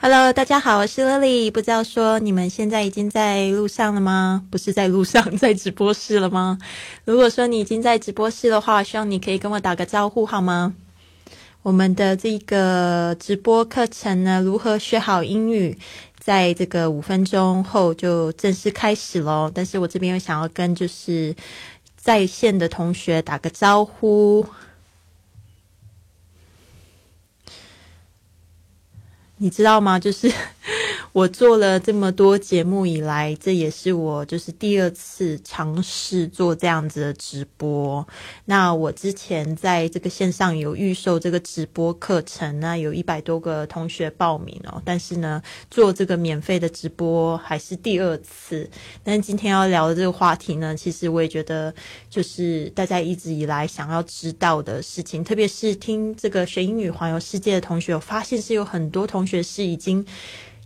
Hello，大家好，我是 Lily。不知道说你们现在已经在路上了吗？不是在路上，在直播室了吗？如果说你已经在直播室的话，希望你可以跟我打个招呼好吗？我们的这个直播课程呢，如何学好英语，在这个五分钟后就正式开始喽。但是我这边又想要跟就是在线的同学打个招呼。你知道吗？就是。我做了这么多节目以来，这也是我就是第二次尝试做这样子的直播。那我之前在这个线上有预售这个直播课程，那有一百多个同学报名哦。但是呢，做这个免费的直播还是第二次。但是今天要聊的这个话题呢，其实我也觉得就是大家一直以来想要知道的事情，特别是听这个学英语环游世界的同学，我发现是有很多同学是已经。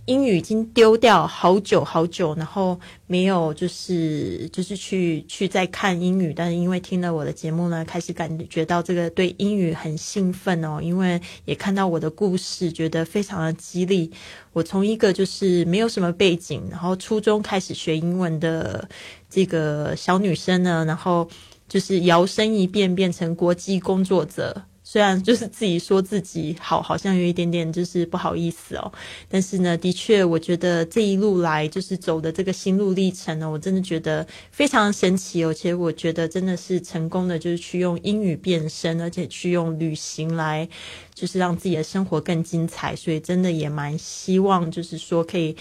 英语已经丢掉好久好久，然后没有就是就是去去再看英语，但是因为听了我的节目呢，开始感觉到这个对英语很兴奋哦，因为也看到我的故事，觉得非常的激励。我从一个就是没有什么背景，然后初中开始学英文的这个小女生呢，然后就是摇身一变变成国际工作者。虽然就是自己说自己好，好像有一点点就是不好意思哦，但是呢，的确，我觉得这一路来就是走的这个心路历程呢，我真的觉得非常神奇，而且我觉得真的是成功的，就是去用英语变身，而且去用旅行来，就是让自己的生活更精彩，所以真的也蛮希望，就是说可以。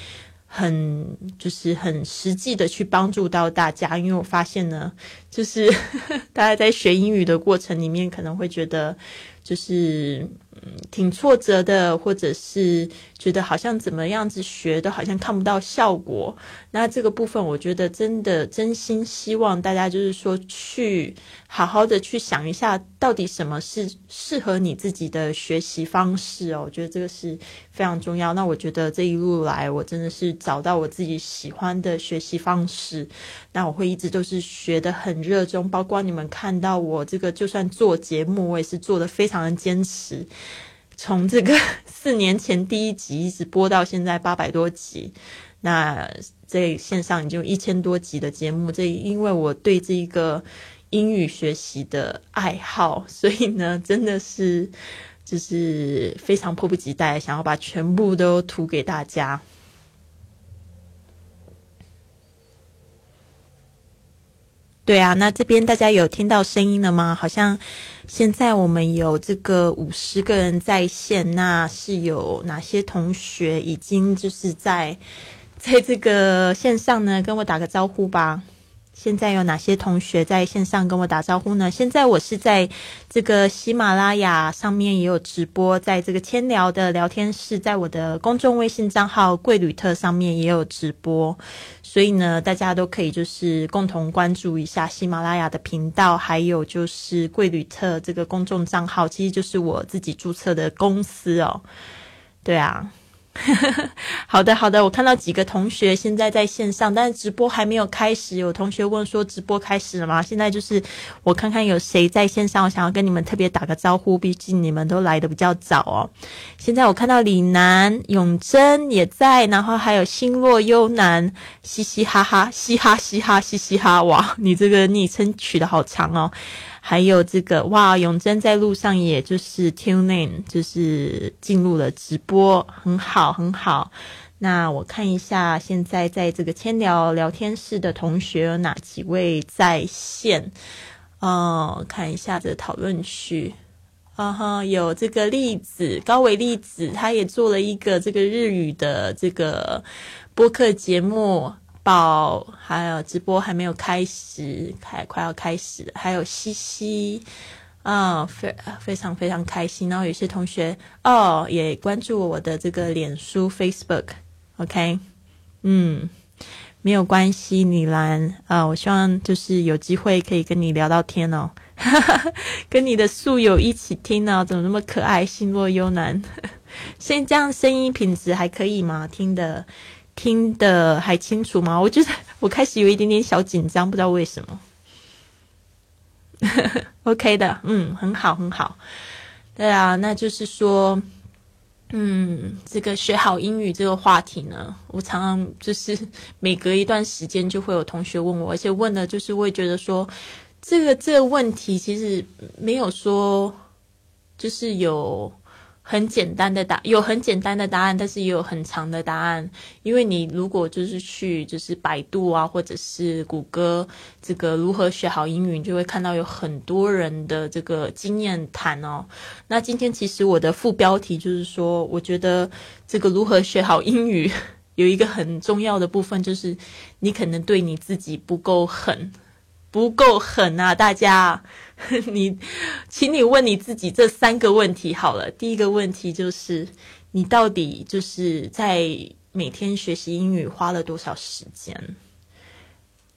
很就是很实际的去帮助到大家，因为我发现呢，就是 大家在学英语的过程里面，可能会觉得就是。嗯，挺挫折的，或者是觉得好像怎么样子学都好像看不到效果。那这个部分，我觉得真的真心希望大家就是说去好好的去想一下，到底什么是适合你自己的学习方式哦。我觉得这个是非常重要。那我觉得这一路来，我真的是找到我自己喜欢的学习方式。那我会一直都是学的很热衷，包括你们看到我这个，就算做节目，我也是做的非常的坚持。从这个 四年前第一集一直播到现在八百多集，那这线上已经有一千多集的节目。这因为我对这一个英语学习的爱好，所以呢，真的是就是非常迫不及待，想要把全部都涂给大家。对啊，那这边大家有听到声音了吗？好像现在我们有这个五十个人在线，那是有哪些同学已经就是在在这个线上呢？跟我打个招呼吧。现在有哪些同学在线上跟我打招呼呢？现在我是在这个喜马拉雅上面也有直播，在这个千聊的聊天室，在我的公众微信账号贵旅特上面也有直播，所以呢，大家都可以就是共同关注一下喜马拉雅的频道，还有就是贵旅特这个公众账号，其实就是我自己注册的公司哦。对啊。好的，好的，我看到几个同学现在在线上，但是直播还没有开始。有同学问说直播开始了吗？现在就是我看看有谁在线上，我想要跟你们特别打个招呼，毕竟你们都来的比较早哦。现在我看到李楠、永贞也在，然后还有星落幽南，嘻嘻哈哈，嘻哈嘻哈，嘻嘻哈，哇，你这个昵称取的好长哦。还有这个哇，永贞在路上，也就是 tune in，就是进入了直播，很好很好。那我看一下，现在在这个千聊聊天室的同学有哪几位在线？哦，看一下这讨论区，啊哈，有这个栗子高伟栗子，他也做了一个这个日语的这个播客节目。宝，还有直播还没有开始，开快要开始，还有西西，啊，非非常非常开心。然后有些同学哦，也关注我的这个脸书 Facebook，OK，嗯，没有关系，李兰啊，我希望就是有机会可以跟你聊到天哦，跟你的宿友一起听呢，怎么那么可爱，心若幽兰，先这样声音品质还可以吗？听的。听的还清楚吗？我觉得 我开始有一点点小紧张，不知道为什么。OK 的，嗯，很好，很好。对啊，那就是说，嗯，这个学好英语这个话题呢，我常常就是 每隔一段时间就会有同学问我，而且问的就是会觉得说，这个这个问题其实没有说，就是有。很简单的答有很简单的答案，但是也有很长的答案。因为你如果就是去就是百度啊，或者是谷歌这个如何学好英语，你就会看到有很多人的这个经验谈哦。那今天其实我的副标题就是说，我觉得这个如何学好英语 有一个很重要的部分，就是你可能对你自己不够狠。不够狠啊！大家，你，请你问你自己这三个问题好了。第一个问题就是，你到底就是在每天学习英语花了多少时间？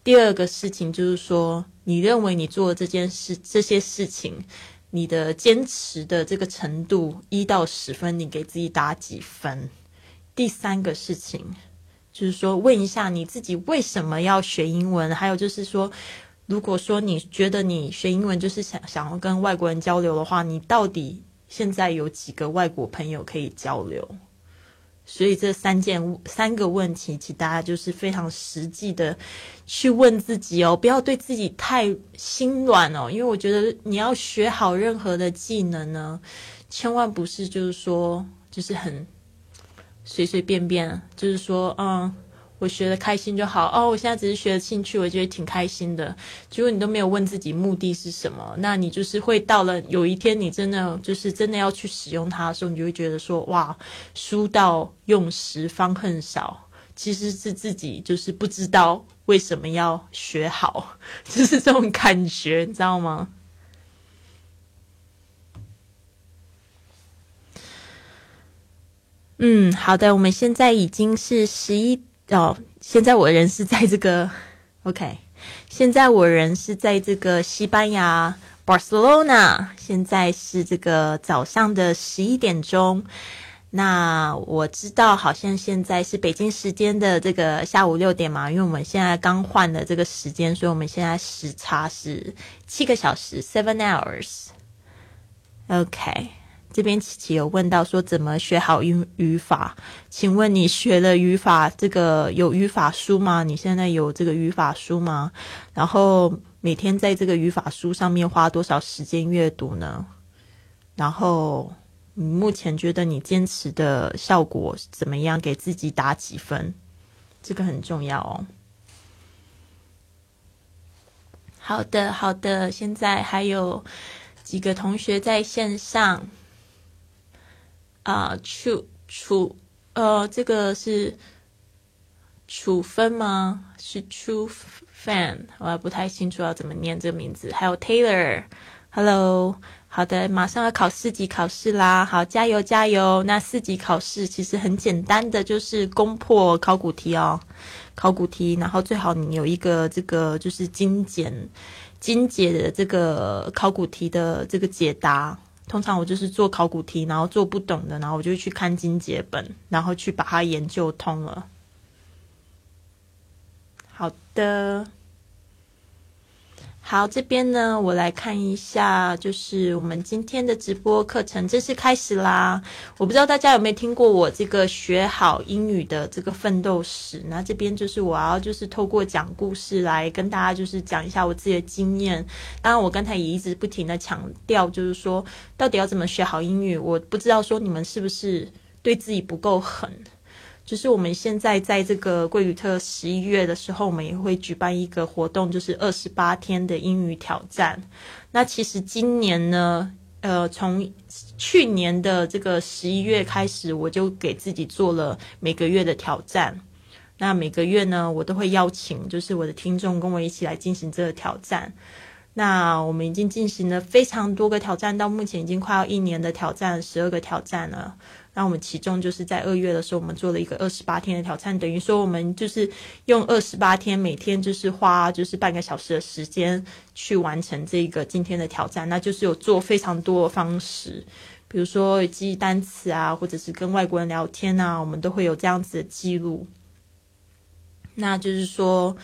第二个事情就是说，你认为你做这件事、这些事情，你的坚持的这个程度一到十分，你给自己打几分？第三个事情就是说，问一下你自己为什么要学英文？还有就是说。如果说你觉得你学英文就是想想要跟外国人交流的话，你到底现在有几个外国朋友可以交流？所以这三件三个问题，请大家就是非常实际的去问自己哦，不要对自己太心软哦，因为我觉得你要学好任何的技能呢，千万不是就是说就是很随随便便，就是说嗯。我学的开心就好哦，我现在只是学的兴趣，我觉得挺开心的。结果你都没有问自己目的是什么，那你就是会到了有一天你真的就是真的要去使用它的时候，你就会觉得说哇，书到用时方恨少，其实是自己就是不知道为什么要学好，就是这种感觉，你知道吗？嗯，好的，我们现在已经是十一。哦，现在我人是在这个，OK，现在我人是在这个西班牙 Barcelona，现在是这个早上的十一点钟。那我知道，好像现在是北京时间的这个下午六点嘛，因为我们现在刚换了这个时间，所以我们现在时差是七个小时，seven hours，OK。这边琪琪有问到说怎么学好语语法？请问你学了语法这个有语法书吗？你现在有这个语法书吗？然后每天在这个语法书上面花多少时间阅读呢？然后你目前觉得你坚持的效果怎么样？给自己打几分？这个很重要哦。好的，好的，现在还有几个同学在线上。啊，处处呃，这个是处分吗？是 true fan，？我还不太清楚要怎么念这个名字。还有 Taylor，Hello，好的，马上要考四级考试啦，好，加油加油！那四级考试其实很简单的，就是攻破考古题哦，考古题，然后最好你有一个这个就是精简精简的这个考古题的这个解答。通常我就是做考古题，然后做不懂的，然后我就去看金解本，然后去把它研究通了。好的。好，这边呢，我来看一下，就是我们今天的直播课程正式开始啦。我不知道大家有没有听过我这个学好英语的这个奋斗史。那这边就是我要就是透过讲故事来跟大家就是讲一下我自己的经验。当然，我刚才也一直不停的强调，就是说到底要怎么学好英语。我不知道说你们是不是对自己不够狠。就是我们现在在这个贵旅特十一月的时候，我们也会举办一个活动，就是二十八天的英语挑战。那其实今年呢，呃，从去年的这个十一月开始，我就给自己做了每个月的挑战。那每个月呢，我都会邀请就是我的听众跟我一起来进行这个挑战。那我们已经进行了非常多个挑战，到目前已经快要一年的挑战，十二个挑战了。那我们其中就是在二月的时候，我们做了一个二十八天的挑战，等于说我们就是用二十八天，每天就是花就是半个小时的时间去完成这个今天的挑战。那就是有做非常多的方式，比如说记单词啊，或者是跟外国人聊天啊，我们都会有这样子的记录。那就是说，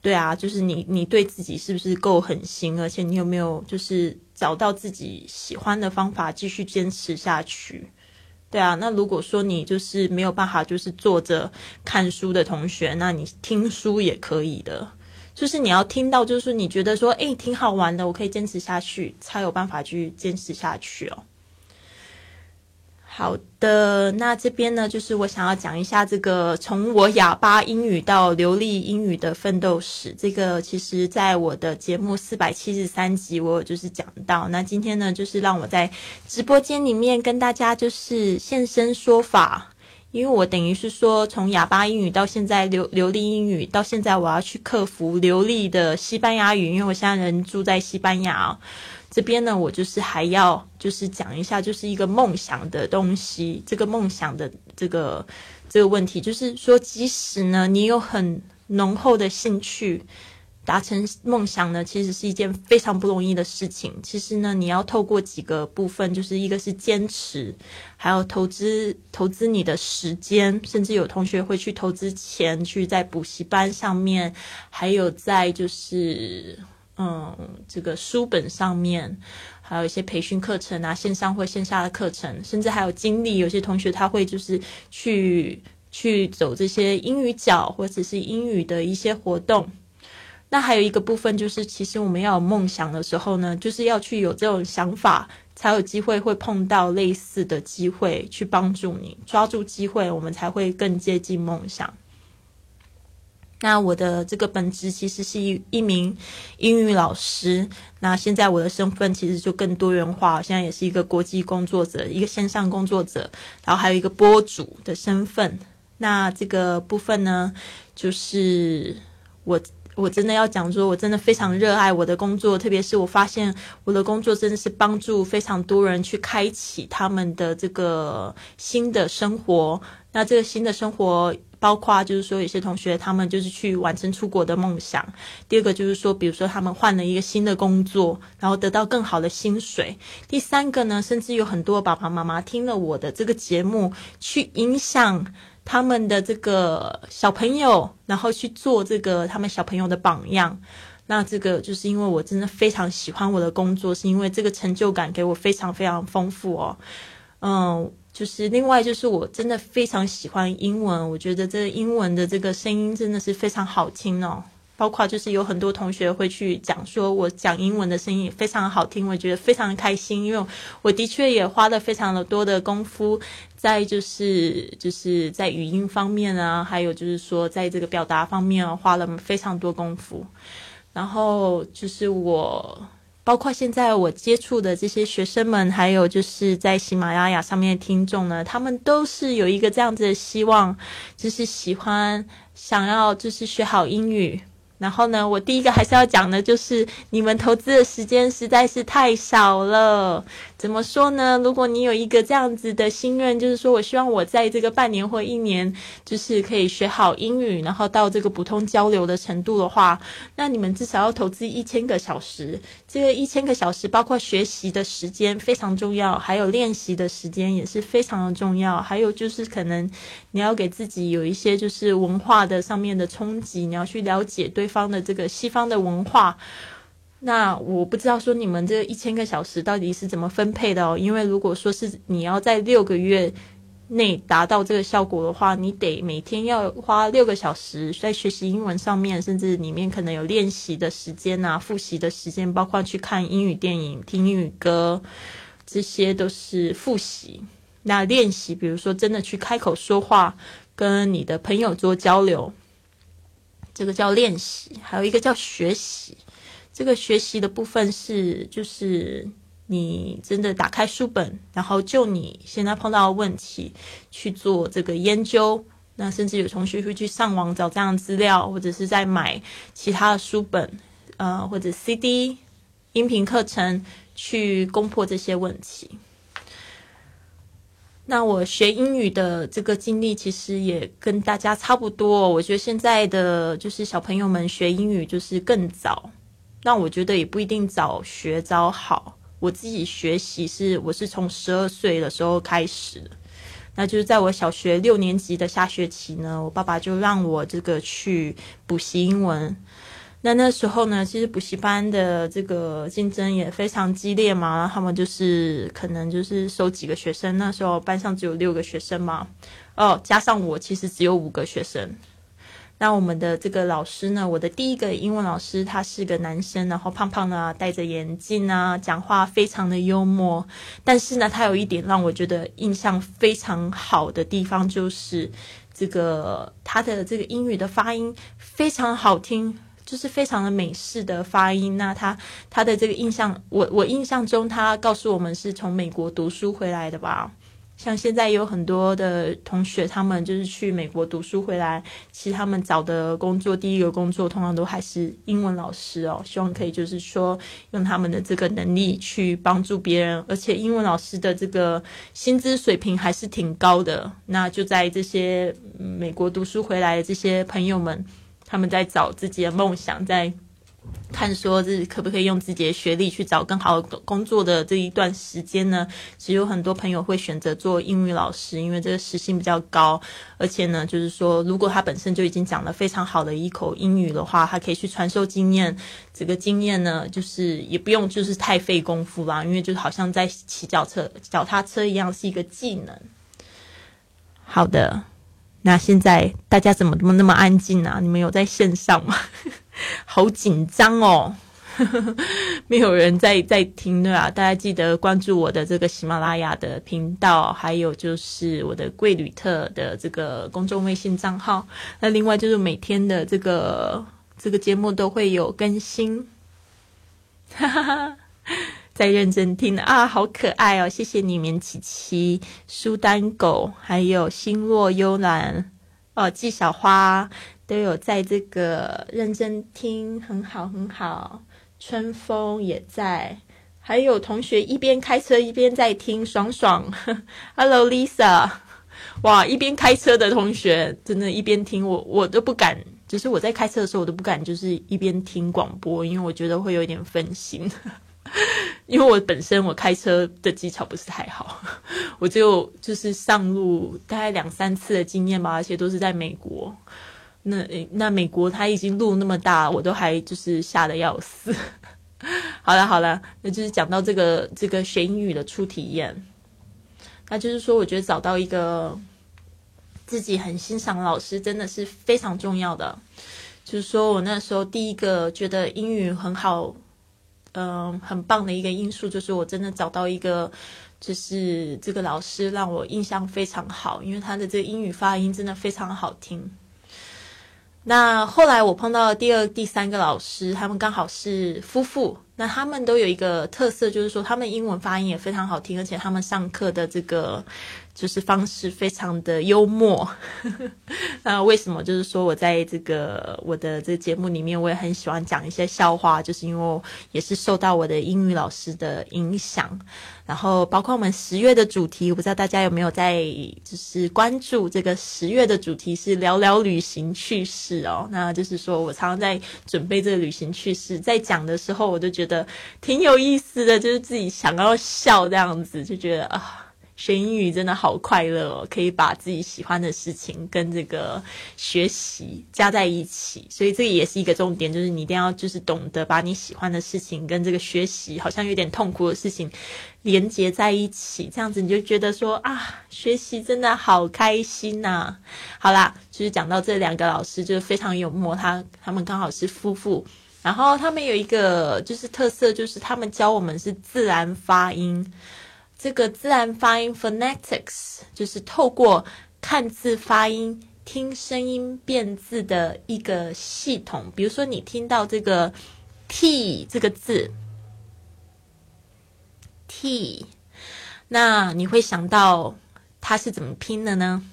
对啊，就是你你对自己是不是够狠心，而且你有没有就是找到自己喜欢的方法继续坚持下去？对啊，那如果说你就是没有办法，就是坐着看书的同学，那你听书也可以的。就是你要听到，就是你觉得说，哎，挺好玩的，我可以坚持下去，才有办法去坚持下去哦。好的，那这边呢，就是我想要讲一下这个从我哑巴英语到流利英语的奋斗史。这个其实在我的节目四百七十三集，我就是讲到。那今天呢，就是让我在直播间里面跟大家就是现身说法，因为我等于是说从哑巴英语到现在流流利英语，到现在我要去克服流利的西班牙语，因为我现在人住在西班牙。这边呢，我就是还要就是讲一下，就是一个梦想的东西。这个梦想的这个这个问题，就是说，即使呢你有很浓厚的兴趣，达成梦想呢，其实是一件非常不容易的事情。其实呢，你要透过几个部分，就是一个是坚持，还有投资投资你的时间，甚至有同学会去投资钱去在补习班上面，还有在就是。嗯，这个书本上面还有一些培训课程啊，线上或线下的课程，甚至还有经历。有些同学他会就是去去走这些英语角或者是英语的一些活动。那还有一个部分就是，其实我们要有梦想的时候呢，就是要去有这种想法，才有机会会碰到类似的机会去帮助你抓住机会，我们才会更接近梦想。那我的这个本职其实是一一名英语老师。那现在我的身份其实就更多元化，现在也是一个国际工作者，一个线上工作者，然后还有一个播主的身份。那这个部分呢，就是我我真的要讲说，我真的非常热爱我的工作，特别是我发现我的工作真的是帮助非常多人去开启他们的这个新的生活。那这个新的生活。包括就是说，有些同学他们就是去完成出国的梦想。第二个就是说，比如说他们换了一个新的工作，然后得到更好的薪水。第三个呢，甚至有很多爸爸妈妈听了我的这个节目，去影响他们的这个小朋友，然后去做这个他们小朋友的榜样。那这个就是因为我真的非常喜欢我的工作，是因为这个成就感给我非常非常丰富哦。嗯。就是另外就是我真的非常喜欢英文，我觉得这英文的这个声音真的是非常好听哦。包括就是有很多同学会去讲说我讲英文的声音非常好听，我觉得非常开心，因为我的确也花了非常的多的功夫在就是就是在语音方面啊，还有就是说在这个表达方面，花了非常多功夫。然后就是我。包括现在我接触的这些学生们，还有就是在喜马拉雅上面的听众呢，他们都是有一个这样子的希望，就是喜欢想要就是学好英语。然后呢，我第一个还是要讲的，就是你们投资的时间实在是太少了。怎么说呢？如果你有一个这样子的心愿，就是说我希望我在这个半年或一年，就是可以学好英语，然后到这个普通交流的程度的话，那你们至少要投资一千个小时。这个一千个小时，包括学习的时间非常重要，还有练习的时间也是非常的重要。还有就是可能你要给自己有一些就是文化的上面的冲击，你要去了解对。方的这个西方的文化，那我不知道说你们这一千个小时到底是怎么分配的哦。因为如果说是你要在六个月内达到这个效果的话，你得每天要花六个小时在学习英文上面，甚至里面可能有练习的时间啊、复习的时间，包括去看英语电影、听英语歌，这些都是复习。那练习，比如说真的去开口说话，跟你的朋友做交流。这个叫练习，还有一个叫学习。这个学习的部分是，就是你真的打开书本，然后就你现在碰到的问题去做这个研究。那甚至有同学会去上网找这样的资料，或者是在买其他的书本，呃，或者 CD 音频课程去攻破这些问题。那我学英语的这个经历其实也跟大家差不多。我觉得现在的就是小朋友们学英语就是更早，那我觉得也不一定早学早好。我自己学习是我是从十二岁的时候开始，那就是在我小学六年级的下学期呢，我爸爸就让我这个去补习英文。那那时候呢，其实补习班的这个竞争也非常激烈嘛，他们就是可能就是收几个学生，那时候班上只有六个学生嘛，哦，加上我其实只有五个学生。那我们的这个老师呢，我的第一个英文老师，他是个男生，然后胖胖的，戴着眼镜啊，讲话非常的幽默。但是呢，他有一点让我觉得印象非常好的地方，就是这个他的这个英语的发音非常好听。就是非常的美式的发音，那他他的这个印象，我我印象中他告诉我们是从美国读书回来的吧？像现在有很多的同学，他们就是去美国读书回来，其实他们找的工作，第一个工作通常都还是英文老师哦。希望可以就是说用他们的这个能力去帮助别人，而且英文老师的这个薪资水平还是挺高的。那就在这些美国读书回来的这些朋友们。他们在找自己的梦想，在看说这可不可以用自己的学历去找更好的工作的这一段时间呢？其实有很多朋友会选择做英语老师，因为这个时薪比较高，而且呢，就是说如果他本身就已经讲了非常好的一口英语的话，他可以去传授经验。这个经验呢，就是也不用就是太费功夫啦，因为就好像在骑脚车、脚踏车一样，是一个技能。好的。那现在大家怎么怎么那么安静啊？你们有在线上吗？好紧张哦，没有人在在听对啊！大家记得关注我的这个喜马拉雅的频道，还有就是我的贵旅特的这个公众微信账号。那另外就是每天的这个这个节目都会有更新，哈哈哈。在认真听啊，好可爱哦！谢谢你们，琪琪、苏丹狗，还有星落幽兰哦，季小花都有在这个认真听，很好很好。春风也在，还有同学一边开车一边在听，爽爽。Hello Lisa，哇，一边开车的同学真的，一边听我我都不敢，就是我在开车的时候我都不敢，就是一边听广播，因为我觉得会有点分心。因为我本身我开车的技巧不是太好，我就就是上路大概两三次的经验吧，而且都是在美国。那那美国它已经路那么大，我都还就是吓得要死。好了好了，那就是讲到这个这个学英语的初体验，那就是说我觉得找到一个自己很欣赏的老师真的是非常重要的。就是说我那时候第一个觉得英语很好。嗯，很棒的一个因素就是我真的找到一个，就是这个老师让我印象非常好，因为他的这个英语发音真的非常好听。那后来我碰到第二、第三个老师，他们刚好是夫妇，那他们都有一个特色，就是说他们英文发音也非常好听，而且他们上课的这个。就是方式非常的幽默，那为什么？就是说我在这个我的这个节目里面，我也很喜欢讲一些笑话，就是因为也是受到我的英语老师的影响。然后包括我们十月的主题，我不知道大家有没有在就是关注这个十月的主题是聊聊旅行趣事哦。那就是说我常常在准备这个旅行趣事，在讲的时候，我就觉得挺有意思的，就是自己想要笑这样子，就觉得啊。学英语真的好快乐哦，可以把自己喜欢的事情跟这个学习加在一起，所以这也是一个重点，就是你一定要就是懂得把你喜欢的事情跟这个学习好像有点痛苦的事情连接在一起，这样子你就觉得说啊，学习真的好开心呐！好啦，就是讲到这两个老师就是非常有默，他他们刚好是夫妇，然后他们有一个就是特色，就是他们教我们是自然发音。这个自然发音 （phonetics） 就是透过看字发音、听声音变字的一个系统。比如说，你听到这个 “t” 这个字，“t”，那你会想到它是怎么拼的呢？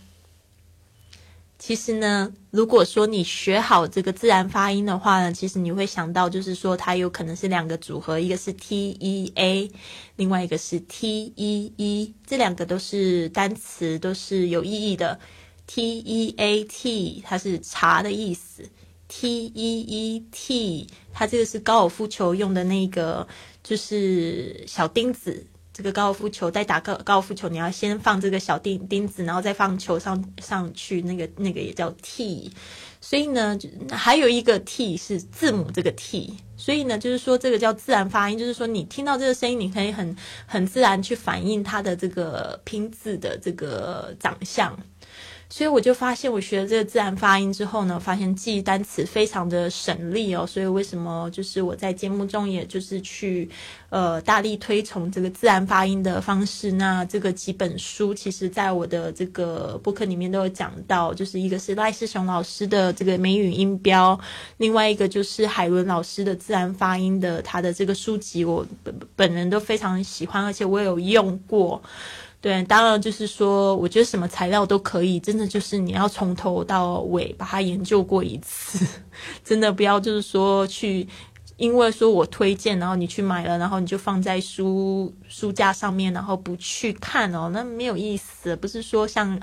其实呢，如果说你学好这个自然发音的话呢，其实你会想到，就是说它有可能是两个组合，一个是 T E A，另外一个是 T E E，这两个都是单词，都是有意义的。T E A T 它是茶的意思，T E E T 它这个是高尔夫球用的那个，就是小钉子。这个高尔夫球在打高高尔夫球，你要先放这个小钉钉子，然后再放球上上去，那个那个也叫 T。所以呢，还有一个 t 是字母这个 t，所以呢，就是说这个叫自然发音，就是说你听到这个声音，你可以很很自然去反映它的这个拼字的这个长相。所以我就发现，我学了这个自然发音之后呢，发现记忆单词非常的省力哦。所以为什么就是我在节目中，也就是去呃大力推崇这个自然发音的方式。那这个几本书，其实在我的这个播客里面都有讲到，就是一个是赖世雄老师的这个美语音标，另外一个就是海伦老师的自然发音的他的这个书籍，我本本人都非常喜欢，而且我也有用过。对，当然就是说，我觉得什么材料都可以，真的就是你要从头到尾把它研究过一次，真的不要就是说去，因为说我推荐，然后你去买了，然后你就放在书书架上面，然后不去看哦，那没有意思。不是说像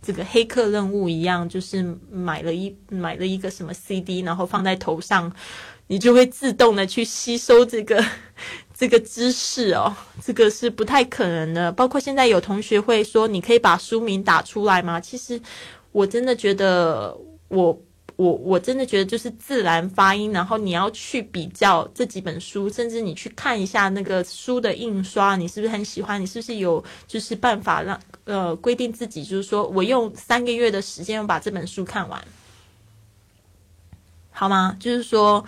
这个黑客任务一样，就是买了一买了一个什么 CD，然后放在头上，你就会自动的去吸收这个。这个知识哦，这个是不太可能的。包括现在有同学会说：“你可以把书名打出来吗？”其实我真的觉得，我我我真的觉得就是自然发音。然后你要去比较这几本书，甚至你去看一下那个书的印刷，你是不是很喜欢？你是不是有就是办法让呃规定自己，就是说我用三个月的时间把这本书看完，好吗？就是说。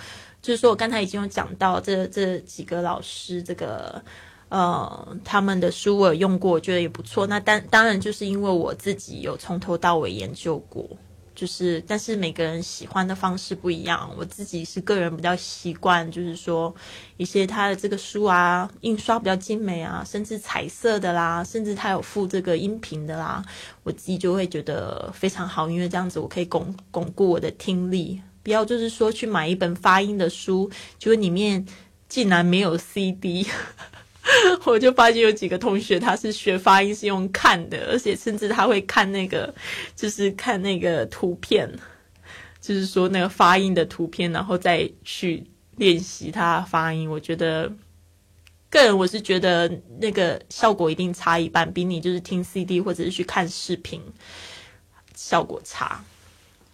就是说我刚才已经有讲到这这几个老师，这个呃他们的书我有用过，我觉得也不错。那当当然就是因为我自己有从头到尾研究过，就是但是每个人喜欢的方式不一样。我自己是个人比较习惯，就是说一些他的这个书啊，印刷比较精美啊，甚至彩色的啦，甚至他有附这个音频的啦，我自己就会觉得非常好，因为这样子我可以巩巩固我的听力。不要就是说去买一本发音的书，结果里面竟然没有 CD，我就发现有几个同学他是学发音是用看的，而且甚至他会看那个就是看那个图片，就是说那个发音的图片，然后再去练习他发音。我觉得个人我是觉得那个效果一定差一半，比你就是听 CD 或者是去看视频效果差。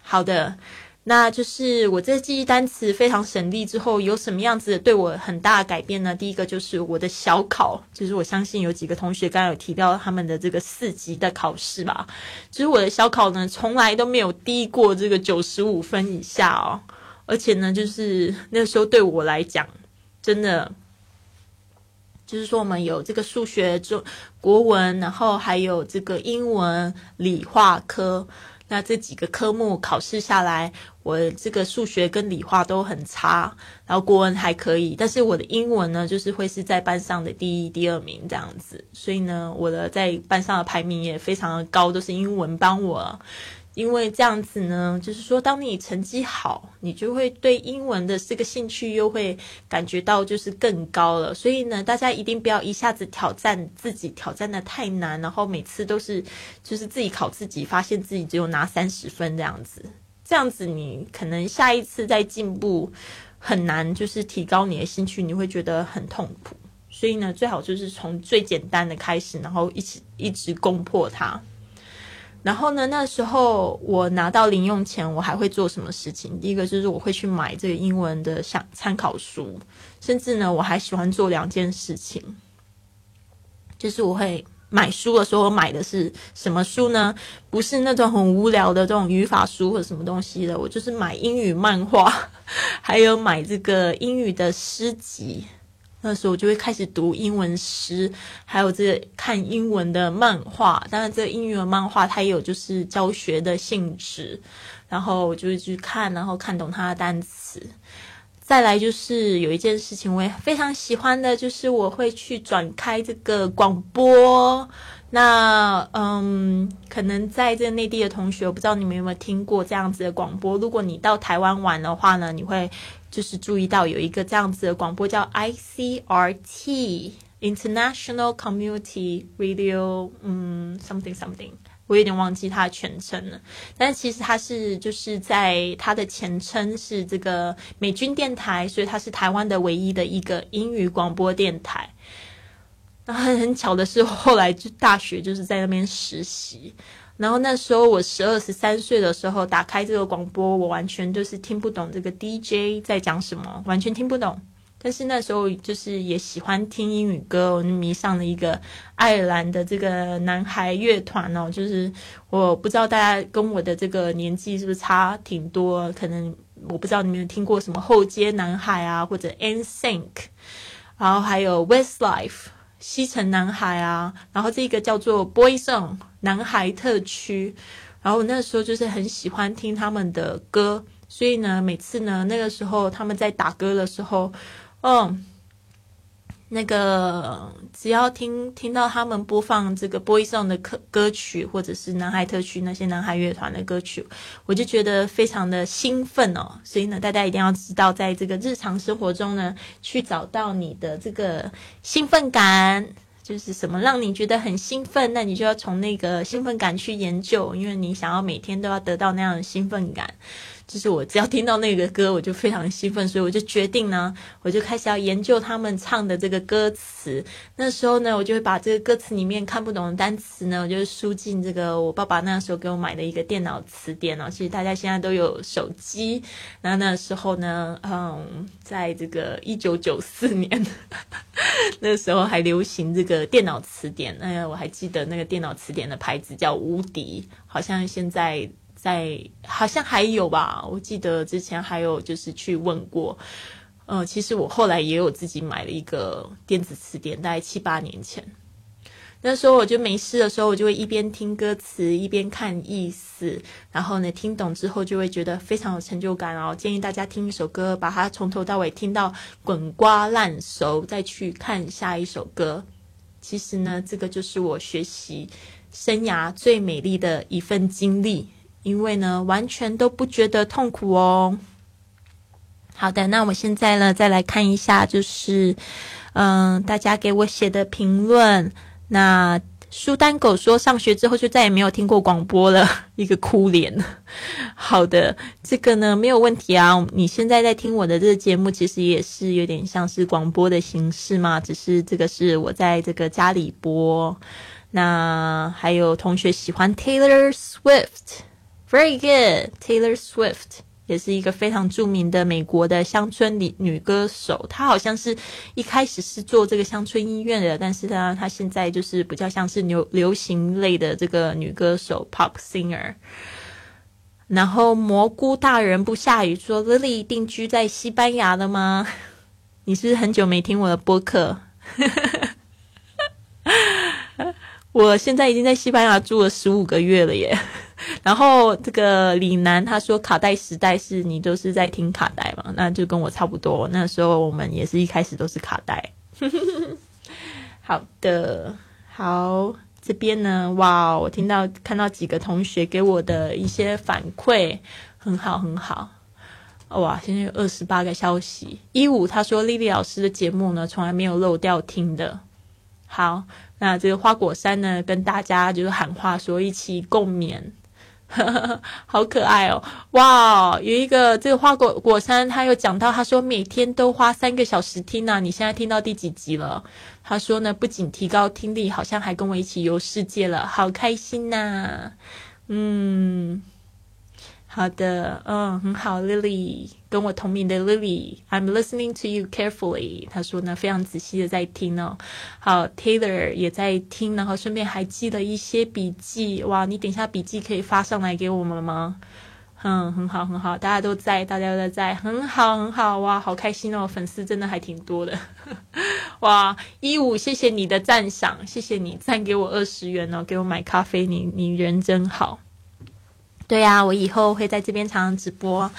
好的。那就是我这记忆单词非常省力之后，有什么样子对我很大的改变呢？第一个就是我的小考，就是我相信有几个同学刚刚有提到他们的这个四级的考试吧。就是我的小考呢，从来都没有低过这个九十五分以下哦。而且呢，就是那时候对我来讲，真的就是说我们有这个数学、中国文，然后还有这个英文、理化科。那这几个科目考试下来，我这个数学跟理化都很差，然后国文还可以，但是我的英文呢，就是会是在班上的第一、第二名这样子，所以呢，我的在班上的排名也非常的高，都是英文帮我。因为这样子呢，就是说，当你成绩好，你就会对英文的这个兴趣又会感觉到就是更高了。所以呢，大家一定不要一下子挑战自己，挑战的太难，然后每次都是就是自己考自己，发现自己只有拿三十分这样子。这样子你可能下一次再进步很难，就是提高你的兴趣，你会觉得很痛苦。所以呢，最好就是从最简单的开始，然后一起一直攻破它。然后呢？那时候我拿到零用钱，我还会做什么事情？第一个就是我会去买这个英文的像参考书，甚至呢，我还喜欢做两件事情，就是我会买书的时候，我买的是什么书呢？不是那种很无聊的这种语法书或者什么东西的，我就是买英语漫画，还有买这个英语的诗集。那时候我就会开始读英文诗，还有这个看英文的漫画。当然，这个英文漫画它也有就是教学的性质，然后我就会去看，然后看懂它的单词。再来就是有一件事情我也非常喜欢的，就是我会去转开这个广播。那嗯，可能在这内地的同学，我不知道你们有没有听过这样子的广播。如果你到台湾玩的话呢，你会。就是注意到有一个这样子的广播叫 ICRT International Community Radio，嗯，something something，我有点忘记它的全称了。但其实它是就是在它的前称是这个美军电台，所以它是台湾的唯一的一个英语广播电台。那很很巧的是，后来就大学就是在那边实习。然后那时候我十二十三岁的时候，打开这个广播，我完全就是听不懂这个 DJ 在讲什么，完全听不懂。但是那时候就是也喜欢听英语歌，我迷上了一个爱尔兰的这个男孩乐团哦，就是我不知道大家跟我的这个年纪是不是差挺多，可能我不知道你们有听过什么后街男孩啊，或者 NSYNC，然后还有 Westlife 西城男孩啊，然后这个叫做 Boyzone 男孩特区，然后我那时候就是很喜欢听他们的歌，所以呢，每次呢那个时候他们在打歌的时候。嗯，那个只要听听到他们播放这个 Boyzone 的歌歌曲，或者是男孩特区那些男孩乐团的歌曲，我就觉得非常的兴奋哦。所以呢，大家一定要知道，在这个日常生活中呢，去找到你的这个兴奋感，就是什么让你觉得很兴奋，那你就要从那个兴奋感去研究，因为你想要每天都要得到那样的兴奋感。就是我只要听到那个歌，我就非常兴奋，所以我就决定呢，我就开始要研究他们唱的这个歌词。那时候呢，我就会把这个歌词里面看不懂的单词呢，我就输进这个我爸爸那时候给我买的一个电脑词典哦。其实大家现在都有手机，那那时候呢，嗯，在这个一九九四年，那时候还流行这个电脑词典。哎，我还记得那个电脑词典的牌子叫无敌，好像现在。在好像还有吧，我记得之前还有就是去问过，嗯，其实我后来也有自己买了一个电子词典，大概七八年前。那时候我就没事的时候，我就会一边听歌词一边看意思，然后呢听懂之后就会觉得非常有成就感哦。建议大家听一首歌，把它从头到尾听到滚瓜烂熟，再去看下一首歌。其实呢，这个就是我学习生涯最美丽的一份经历。因为呢，完全都不觉得痛苦哦。好的，那我现在呢，再来看一下，就是嗯，大家给我写的评论。那苏丹狗说，上学之后就再也没有听过广播了，一个哭脸。好的，这个呢没有问题啊。你现在在听我的这个节目，其实也是有点像是广播的形式嘛，只是这个是我在这个家里播。那还有同学喜欢 Taylor Swift。Very good, Taylor Swift 也是一个非常著名的美国的乡村女女歌手。她好像是一开始是做这个乡村音乐的，但是呢，她现在就是比较像是流流行类的这个女歌手 （pop singer）。然后蘑菇大人不下雨说：“Lily 定居在西班牙了吗？你是不是很久没听我的播客？我现在已经在西班牙住了十五个月了耶。” 然后这个李楠他说卡带时代是你都是在听卡带嘛？那就跟我差不多。那时候我们也是一开始都是卡带。好的，好这边呢，哇，我听到看到几个同学给我的一些反馈，很好很好。哇，现在有二十八个消息。一五他说丽丽老师的节目呢，从来没有漏掉听的。好，那这个花果山呢，跟大家就是喊话说一起共勉。好可爱哦！哇，有一个这个花果果山，他有讲到，他说每天都花三个小时听呢。你现在听到第几集了？他说呢，不仅提高听力，好像还跟我一起游世界了，好开心呐！嗯。好的，嗯，很好，Lily，跟我同名的 Lily，I'm listening to you carefully。他说呢，非常仔细的在听哦。好，Taylor 也在听，然后顺便还记了一些笔记。哇，你等一下笔记可以发上来给我们吗？嗯，很好，很好，大家都在，大家都在，很好，很好，哇，好开心哦，粉丝真的还挺多的。哇，一五，谢谢你的赞赏，谢谢你赞给我二十元哦，给我买咖啡，你你人真好。对呀，我以后会在这边常常直播。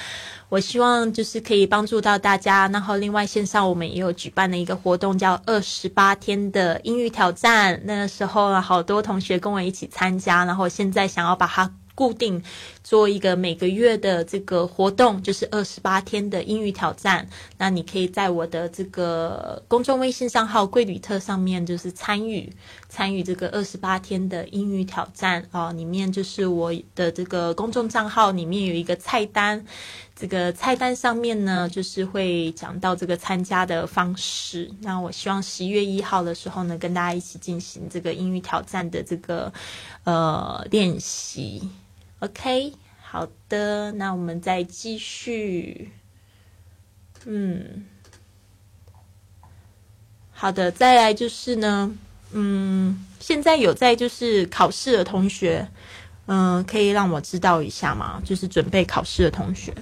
我希望就是可以帮助到大家。然后另外线上我们也有举办了一个活动，叫二十八天的英语挑战。那个时候好多同学跟我一起参加，然后现在想要把它。固定做一个每个月的这个活动，就是二十八天的英语挑战。那你可以在我的这个公众微信账号“贵旅特”上面，就是参与参与这个二十八天的英语挑战哦。里面就是我的这个公众账号里面有一个菜单。这个菜单上面呢，就是会讲到这个参加的方式。那我希望十一月一号的时候呢，跟大家一起进行这个英语挑战的这个呃练习。OK，好的，那我们再继续。嗯，好的，再来就是呢，嗯，现在有在就是考试的同学，嗯，可以让我知道一下吗？就是准备考试的同学。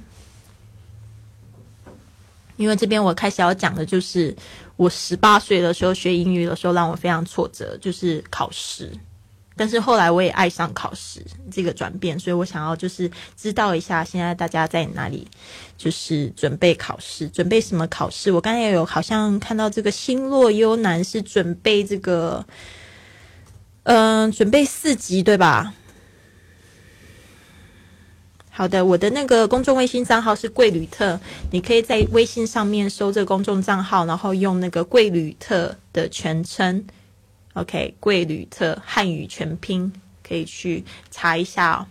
因为这边我开始要讲的就是我十八岁的时候学英语的时候让我非常挫折，就是考试。但是后来我也爱上考试这个转变，所以我想要就是知道一下现在大家在哪里，就是准备考试，准备什么考试？我刚才有好像看到这个星落幽南是准备这个，嗯，准备四级对吧？好的，我的那个公众微信账号是贵旅特，你可以在微信上面搜这个公众账号，然后用那个贵旅特的全称，OK，贵旅特汉语全拼，可以去查一下哦。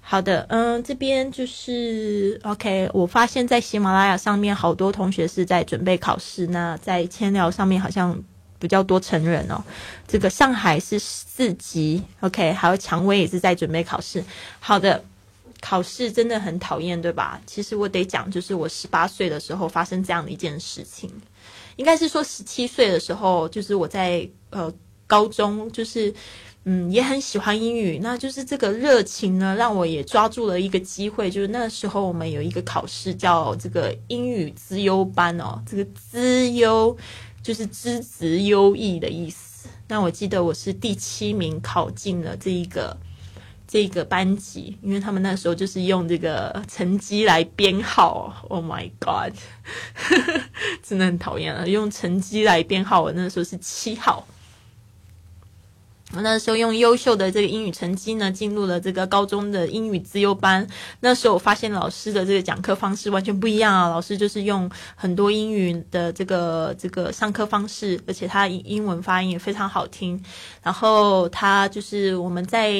好的，嗯，这边就是 OK，我发现在喜马拉雅上面好多同学是在准备考试，那在千聊上面好像比较多成人哦。这个上海是四级，OK，还有蔷薇也是在准备考试。好的。考试真的很讨厌，对吧？其实我得讲，就是我十八岁的时候发生这样的一件事情，应该是说十七岁的时候，就是我在呃高中，就是嗯也很喜欢英语，那就是这个热情呢，让我也抓住了一个机会，就是那时候我们有一个考试叫这个英语资优班哦，这个资优就是资质优异的意思。那我记得我是第七名考进了这一个。这个班级，因为他们那时候就是用这个成绩来编号。Oh my god，真的很讨厌了，用成绩来编号。我那时候是七号。我那时候用优秀的这个英语成绩呢，进入了这个高中的英语自优班。那时候我发现老师的这个讲课方式完全不一样啊！老师就是用很多英语的这个这个上课方式，而且他英文发音也非常好听。然后他就是我们在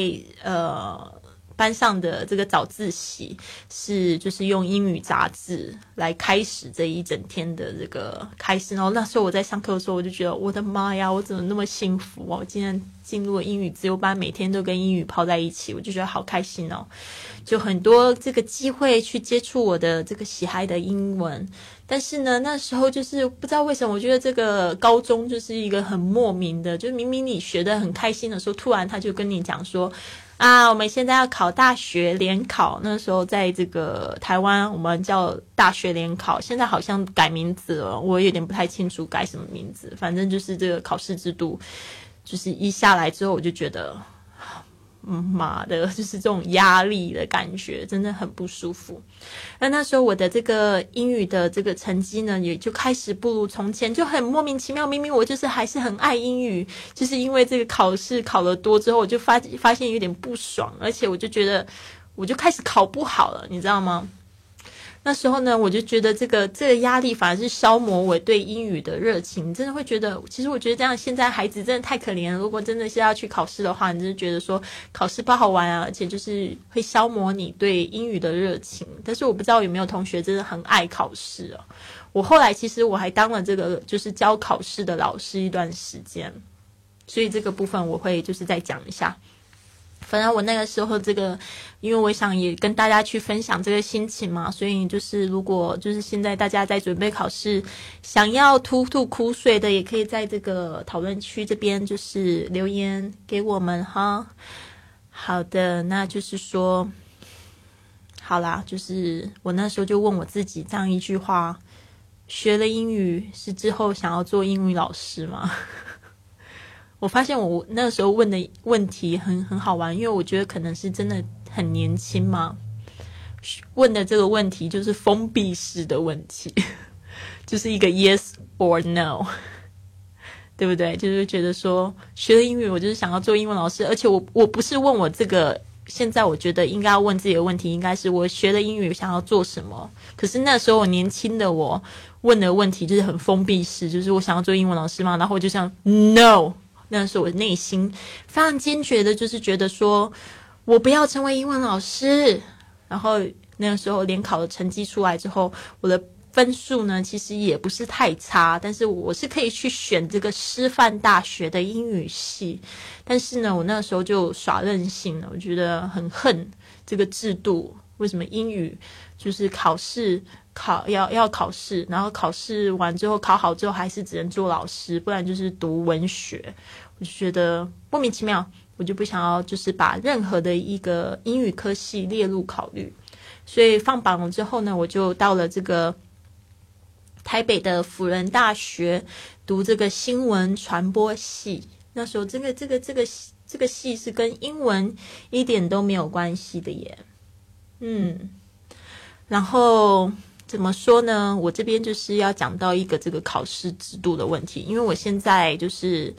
呃。班上的这个早自习是就是用英语杂志来开始这一整天的这个开始，然后那时候我在上课的时候，我就觉得我的妈呀，我怎么那么幸福哦！今天进入了英语自由班，每天都跟英语泡在一起，我就觉得好开心哦！就很多这个机会去接触我的这个喜爱的英文，但是呢，那时候就是不知道为什么，我觉得这个高中就是一个很莫名的，就明明你学的很开心的时候，突然他就跟你讲说。啊，我们现在要考大学联考，那时候在这个台湾，我们叫大学联考，现在好像改名字了，我有点不太清楚改什么名字，反正就是这个考试制度，就是一下来之后，我就觉得。妈的，就是这种压力的感觉，真的很不舒服。那那时候我的这个英语的这个成绩呢，也就开始不如从前，就很莫名其妙。明明我就是还是很爱英语，就是因为这个考试考的多之后，我就发发现有点不爽，而且我就觉得我就开始考不好了，你知道吗？那时候呢，我就觉得这个这个压力反而是消磨我对英语的热情。真的会觉得，其实我觉得这样，现在孩子真的太可怜了。如果真的是要去考试的话，你就觉得说考试不好玩啊，而且就是会消磨你对英语的热情。但是我不知道有没有同学真的很爱考试啊？我后来其实我还当了这个就是教考试的老师一段时间，所以这个部分我会就是再讲一下。反正我那个时候，这个，因为我想也跟大家去分享这个心情嘛，所以就是如果就是现在大家在准备考试，想要吐吐苦水的，也可以在这个讨论区这边就是留言给我们哈。好的，那就是说，好啦，就是我那时候就问我自己这样一句话：学了英语是之后想要做英语老师吗？我发现我那个时候问的问题很很好玩，因为我觉得可能是真的很年轻嘛，问的这个问题就是封闭式的问题，就是一个 yes or no，对不对？就是觉得说学了英语，我就是想要做英文老师，而且我我不是问我这个，现在我觉得应该要问自己的问题，应该是我学了英语想要做什么。可是那时候我年轻的我问的问题就是很封闭式，就是我想要做英文老师嘛，然后我就想 no。那是我内心非常坚决的，就是觉得说我不要成为英文老师。然后那个时候联考的成绩出来之后，我的分数呢其实也不是太差，但是我是可以去选这个师范大学的英语系。但是呢，我那个时候就耍任性了，我觉得很恨这个制度。为什么英语就是考试考要要考试，然后考试完之后考好之后还是只能做老师，不然就是读文学。就觉得莫名其妙，我就不想要就是把任何的一个英语科系列入考虑。所以放榜了之后呢，我就到了这个台北的辅仁大学读这个新闻传播系。那时候这个这个这个这个系是跟英文一点都没有关系的耶。嗯，然后怎么说呢？我这边就是要讲到一个这个考试制度的问题，因为我现在就是。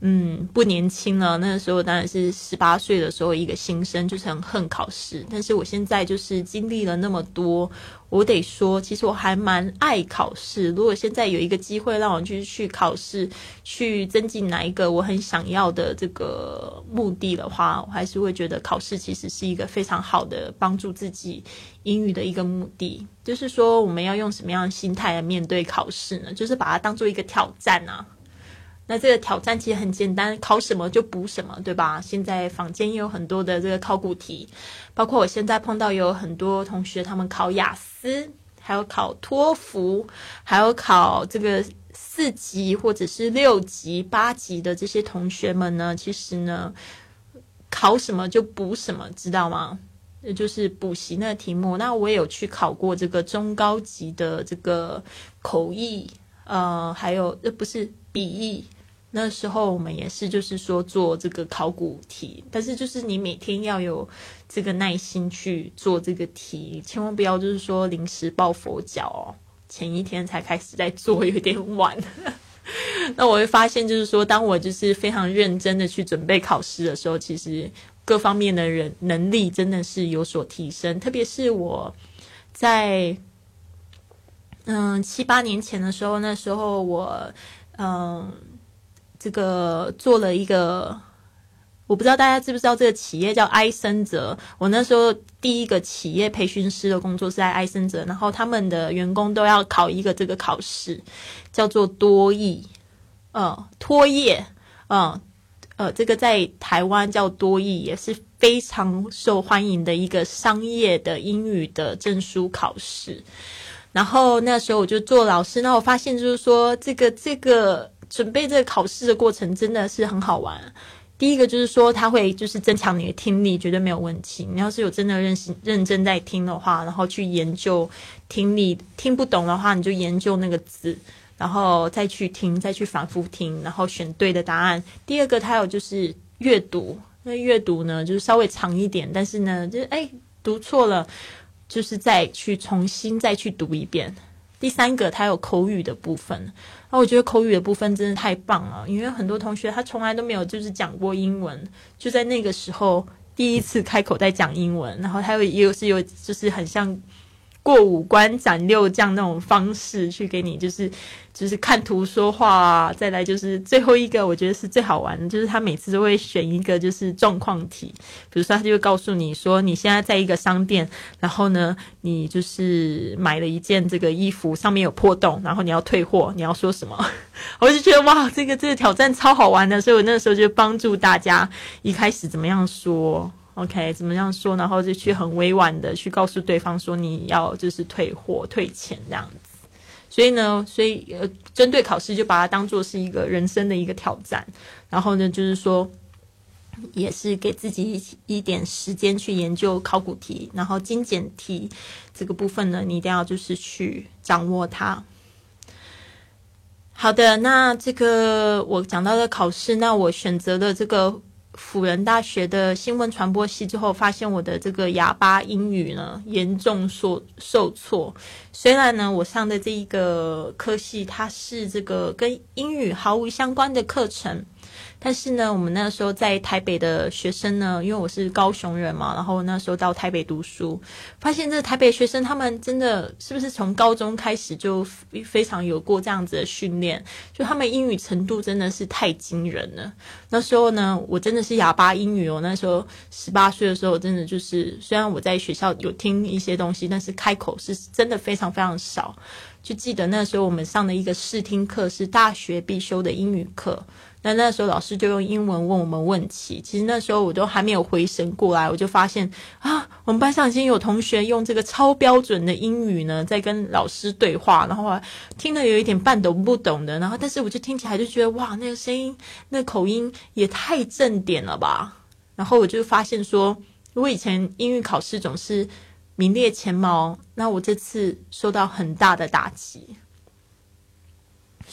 嗯，不年轻了。那个时候当然是十八岁的时候，一个新生就是很恨考试。但是我现在就是经历了那么多，我得说，其实我还蛮爱考试。如果现在有一个机会让我去去考试，去增进哪一个我很想要的这个目的的话，我还是会觉得考试其实是一个非常好的帮助自己英语的一个目的。就是说，我们要用什么样的心态来面对考试呢？就是把它当做一个挑战啊。那这个挑战其实很简单，考什么就补什么，对吧？现在坊间也有很多的这个考古题，包括我现在碰到有很多同学，他们考雅思，还有考托福，还有考这个四级或者是六级、八级的这些同学们呢，其实呢，考什么就补什么，知道吗？就是补习那个题目。那我也有去考过这个中高级的这个口译，呃，还有呃不是笔译。那时候我们也是，就是说做这个考古题，但是就是你每天要有这个耐心去做这个题，千万不要就是说临时抱佛脚哦，前一天才开始在做，有点晚。那我会发现，就是说，当我就是非常认真的去准备考试的时候，其实各方面的人能力真的是有所提升，特别是我在嗯七八年前的时候，那时候我嗯。这个做了一个，我不知道大家知不知道这个企业叫埃森哲。我那时候第一个企业培训师的工作是在埃森哲，然后他们的员工都要考一个这个考试，叫做多益，嗯，托业，嗯，呃，这个在台湾叫多益，也是非常受欢迎的一个商业的英语的证书考试。然后那时候我就做老师，那我发现就是说这个这个。准备这个考试的过程真的是很好玩。第一个就是说，它会就是增强你的听力，绝对没有问题。你要是有真的认识认真在听的话，然后去研究听力，听不懂的话，你就研究那个字，然后再去听，再去反复听，然后选对的答案。第二个，它有就是阅读，那阅读呢就是稍微长一点，但是呢，就是哎读错了，就是再去重新再去读一遍。第三个，它有口语的部分。那我觉得口语的部分真的太棒了，因为很多同学他从来都没有就是讲过英文，就在那个时候第一次开口在讲英文，然后他又又是有就是很像。过五关斩六将那种方式去给你，就是就是看图说话啊。再来就是最后一个，我觉得是最好玩的，就是他每次都会选一个就是状况题，比如说他就会告诉你说，你现在在一个商店，然后呢，你就是买了一件这个衣服，上面有破洞，然后你要退货，你要说什么？我就觉得哇，这个这个挑战超好玩的，所以我那时候就帮助大家一开始怎么样说。OK，怎么样说？然后就去很委婉的去告诉对方说你要就是退货退钱这样子。所以呢，所以呃，针对考试就把它当做是一个人生的一个挑战。然后呢，就是说也是给自己一点时间去研究考古题，然后精简题这个部分呢，你一定要就是去掌握它。好的，那这个我讲到的考试，那我选择的这个。辅仁大学的新闻传播系之后，发现我的这个哑巴英语呢严重受受挫。虽然呢，我上的这一个科系它是这个跟英语毫无相关的课程。但是呢，我们那时候在台北的学生呢，因为我是高雄人嘛，然后那时候到台北读书，发现这台北学生他们真的是不是从高中开始就非常有过这样子的训练，就他们英语程度真的是太惊人了。那时候呢，我真的是哑巴英语哦。那时候十八岁的时候，真的就是虽然我在学校有听一些东西，但是开口是真的非常非常少。就记得那时候我们上的一个试听课是大学必修的英语课，那那时候老师就用英文问我们问题。其实那时候我都还没有回神过来，我就发现啊，我们班上已经有同学用这个超标准的英语呢，在跟老师对话，然后听得有一点半懂不懂的，然后但是我就听起来就觉得哇，那个声音、那口音也太正点了吧。然后我就发现说，我以前英语考试总是。名列前茅，那我这次受到很大的打击，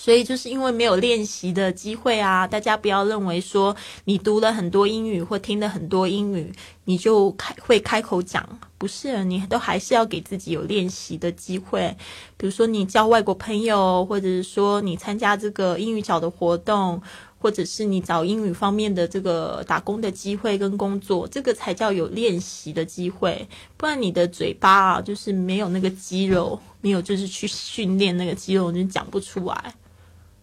所以就是因为没有练习的机会啊！大家不要认为说你读了很多英语或听了很多英语，你就开会开口讲，不是，你都还是要给自己有练习的机会。比如说你交外国朋友，或者是说你参加这个英语角的活动。或者是你找英语方面的这个打工的机会跟工作，这个才叫有练习的机会。不然你的嘴巴啊，就是没有那个肌肉，没有就是去训练那个肌肉，你就讲不出来。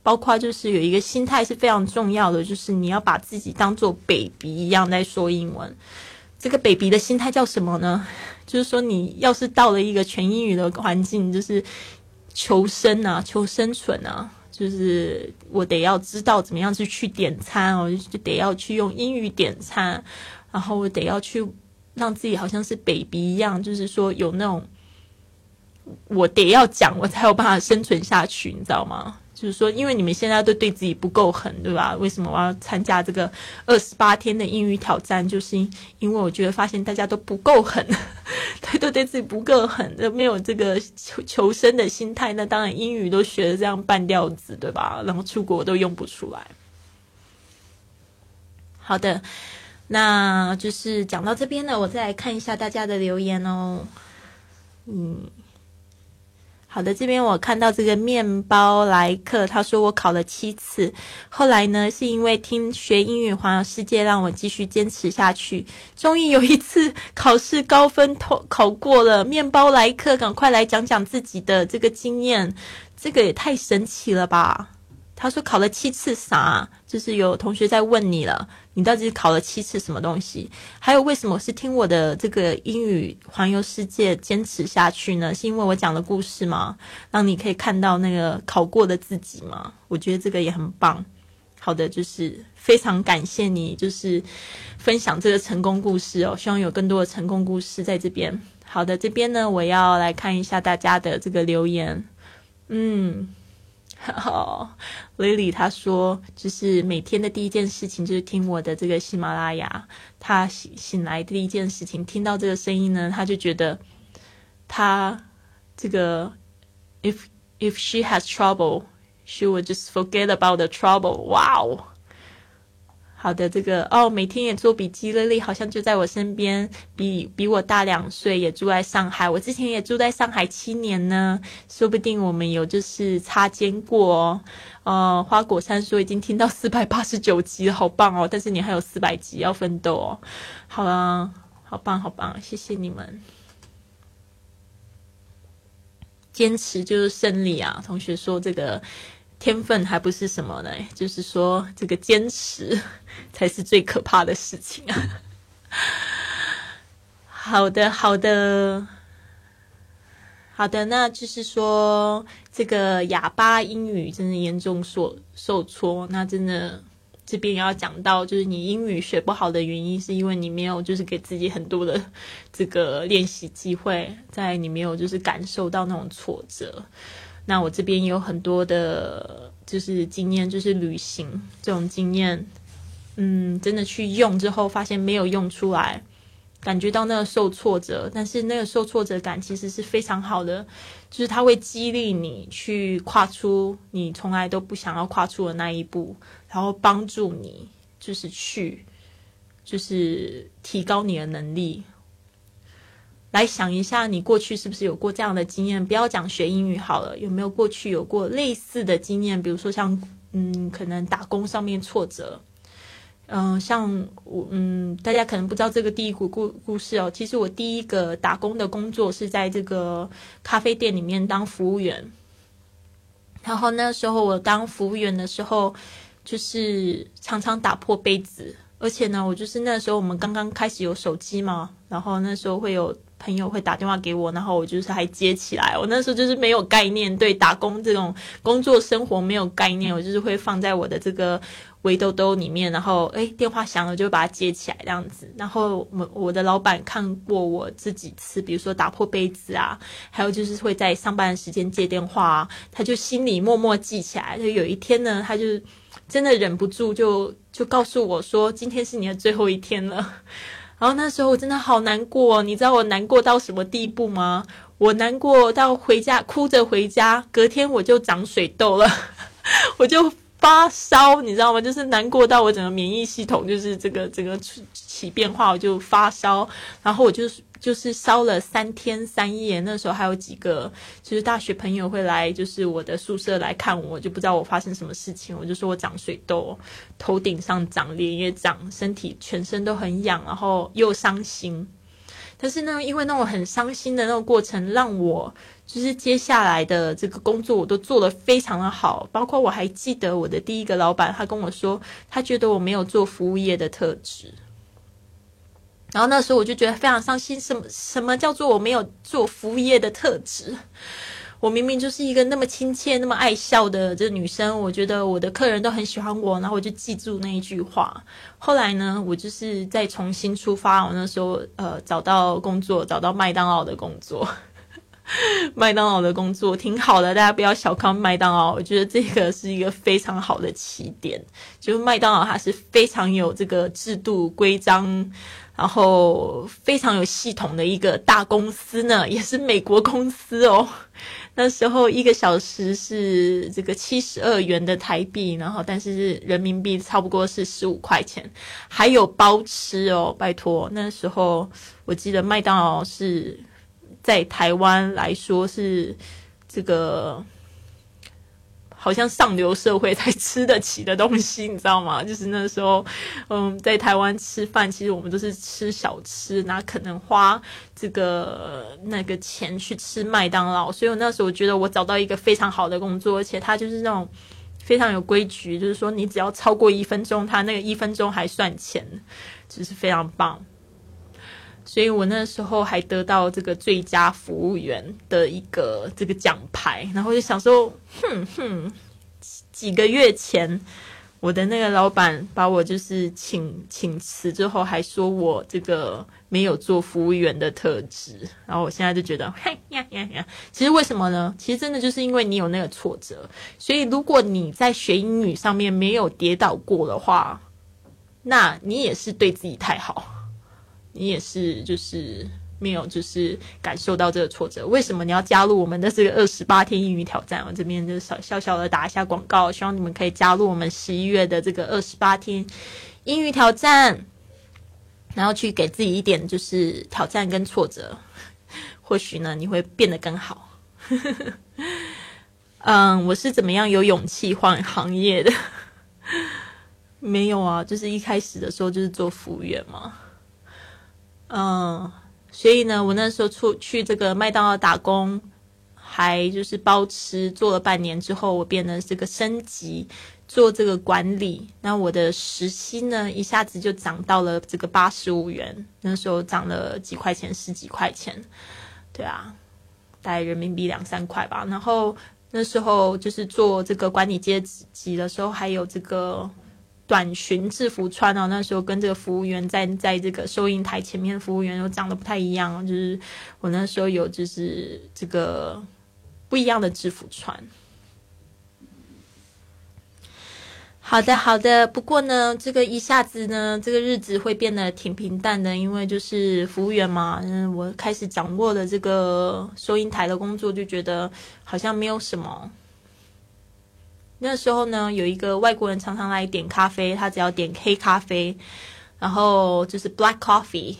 包括就是有一个心态是非常重要的，就是你要把自己当做 baby 一样在说英文。这个 baby 的心态叫什么呢？就是说你要是到了一个全英语的环境，就是求生啊，求生存啊。就是我得要知道怎么样去去点餐哦，就得要去用英语点餐，然后我得要去让自己好像是 baby 一样，就是说有那种我得要讲，我才有办法生存下去，你知道吗？就是说，因为你们现在都对自己不够狠，对吧？为什么我要参加这个二十八天的英语挑战？就是因为我觉得发现大家都不够狠，对，都对自己不够狠，都没有这个求求生的心态。那当然，英语都学的这样半吊子，对吧？然后出国都用不出来。好的，那就是讲到这边呢，我再来看一下大家的留言哦。嗯。好的，这边我看到这个面包来客，他说我考了七次，后来呢是因为听学英语环游世界，让我继续坚持下去，终于有一次考试高分考考过了。面包来客，赶快来讲讲自己的这个经验，这个也太神奇了吧！他说考了七次啥？就是有同学在问你了，你到底考了七次什么东西？还有为什么是听我的这个英语环游世界坚持下去呢？是因为我讲的故事吗？让你可以看到那个考过的自己吗？我觉得这个也很棒。好的，就是非常感谢你，就是分享这个成功故事哦。希望有更多的成功故事在这边。好的，这边呢，我要来看一下大家的这个留言。嗯。好，Lily 她说，就是每天的第一件事情就是听我的这个喜马拉雅。她醒醒来第一件事情，听到这个声音呢，她就觉得，她这个，if if she has trouble，she will just forget about the trouble。哇哦！好的，这个哦，每天也做笔记。乐丽好像就在我身边，比比我大两岁，也住在上海。我之前也住在上海七年呢，说不定我们有就是擦肩过哦。呃，花果山说已经听到四百八十九集，好棒哦！但是你还有四百集要奋斗哦。好了，好棒，好棒，谢谢你们，坚持就是胜利啊！同学说这个。天分还不是什么呢？就是说，这个坚持才是最可怕的事情啊！好的，好的，好的，那就是说，这个哑巴英语真的严重受受挫。那真的这边要讲到，就是你英语学不好的原因，是因为你没有就是给自己很多的这个练习机会，在你没有就是感受到那种挫折。那我这边有很多的，就是经验，就是旅行这种经验，嗯，真的去用之后，发现没有用出来，感觉到那个受挫折，但是那个受挫折感其实是非常好的，就是它会激励你去跨出你从来都不想要跨出的那一步，然后帮助你就是去，就是提高你的能力。来想一下，你过去是不是有过这样的经验？不要讲学英语好了，有没有过去有过类似的经验？比如说像，嗯，可能打工上面挫折，嗯，像我，嗯，大家可能不知道这个第一股故故事哦。其实我第一个打工的工作是在这个咖啡店里面当服务员。然后那时候我当服务员的时候，就是常常打破杯子，而且呢，我就是那时候我们刚刚开始有手机嘛，然后那时候会有。朋友会打电话给我，然后我就是还接起来。我那时候就是没有概念，对打工这种工作生活没有概念，我就是会放在我的这个围兜兜里面，然后诶电话响了就把它接起来这样子。然后我我的老板看过我这几次，比如说打破杯子啊，还有就是会在上班的时间接电话，他就心里默默记起来。就有一天呢，他就真的忍不住就就告诉我说：“今天是你的最后一天了。”然后那时候我真的好难过，你知道我难过到什么地步吗？我难过到回家哭着回家，隔天我就长水痘了，我就发烧，你知道吗？就是难过到我整个免疫系统就是这个整个起变化，我就发烧，然后我就。就是烧了三天三夜，那时候还有几个就是大学朋友会来，就是我的宿舍来看我，就不知道我发生什么事情，我就说我长水痘，头顶上长，脸也长，身体全身都很痒，然后又伤心。但是呢，因为那种很伤心的那个过程，让我就是接下来的这个工作我都做得非常的好，包括我还记得我的第一个老板，他跟我说，他觉得我没有做服务业的特质。然后那时候我就觉得非常伤心，什么什么叫做我没有做服务业的特质？我明明就是一个那么亲切、那么爱笑的这女生，我觉得我的客人都很喜欢我，然后我就记住那一句话。后来呢，我就是再重新出发，我那时候呃找到工作，找到麦当劳的工作。麦当劳的工作挺好的，大家不要小看麦当劳，我觉得这个是一个非常好的起点。就是麦当劳它是非常有这个制度规章。然后非常有系统的一个大公司呢，也是美国公司哦。那时候一个小时是这个七十二元的台币，然后但是人民币差不多是十五块钱，还有包吃哦。拜托，那时候我记得麦当劳是在台湾来说是这个。好像上流社会才吃得起的东西，你知道吗？就是那时候，嗯，在台湾吃饭，其实我们都是吃小吃，哪可能花这个那个钱去吃麦当劳？所以我那时候我觉得我找到一个非常好的工作，而且他就是那种非常有规矩，就是说你只要超过一分钟，他那个一分钟还算钱，就是非常棒。所以我那时候还得到这个最佳服务员的一个这个奖牌，然后就想说，哼哼，几个月前我的那个老板把我就是请请辞之后，还说我这个没有做服务员的特质，然后我现在就觉得，嘿呀呀呀，其实为什么呢？其实真的就是因为你有那个挫折，所以如果你在学英语上面没有跌倒过的话，那你也是对自己太好。你也是，就是没有，就是感受到这个挫折。为什么你要加入我们的这个二十八天英语挑战？我这边就小小小的打一下广告，希望你们可以加入我们十一月的这个二十八天英语挑战，然后去给自己一点就是挑战跟挫折，或许呢你会变得更好。嗯，我是怎么样有勇气换行业的？没有啊，就是一开始的时候就是做服务员嘛。嗯，所以呢，我那时候出去这个麦当劳打工，还就是包吃，做了半年之后，我变得这个升级做这个管理。那我的时薪呢，一下子就涨到了这个八十五元，那时候涨了几块钱，十几块钱，对啊，大概人民币两三块吧。然后那时候就是做这个管理阶级的时候，还有这个。短裙制服穿哦，那时候跟这个服务员在在这个收银台前面，服务员又长得不太一样，就是我那时候有就是这个不一样的制服穿。好的，好的。不过呢，这个一下子呢，这个日子会变得挺平淡的，因为就是服务员嘛，嗯，我开始掌握了这个收银台的工作，就觉得好像没有什么。那时候呢，有一个外国人常常来点咖啡，他只要点黑咖啡，然后就是 black coffee，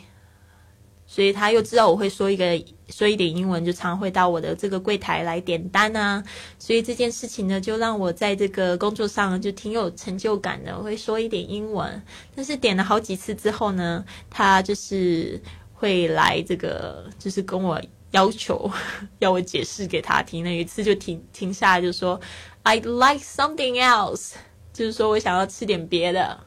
所以他又知道我会说一个说一点英文，就常会到我的这个柜台来点单啊。所以这件事情呢，就让我在这个工作上就挺有成就感的，会说一点英文。但是点了好几次之后呢，他就是会来这个，就是跟我要求 要我解释给他听。那有一次就停停下来就说，I'd like something else，就是说我想要吃点别的。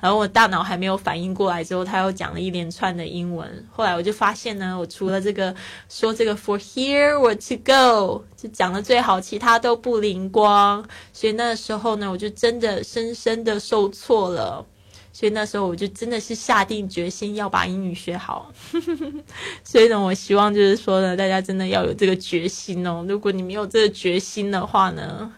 然后我大脑还没有反应过来之后，他又讲了一连串的英文。后来我就发现呢，我除了这个说这个 for here or to go 就讲的最好，其他都不灵光。所以那时候呢，我就真的深深的受挫了。所以那时候我就真的是下定决心要把英语学好。所以呢，我希望就是说呢，大家真的要有这个决心哦。如果你没有这个决心的话呢？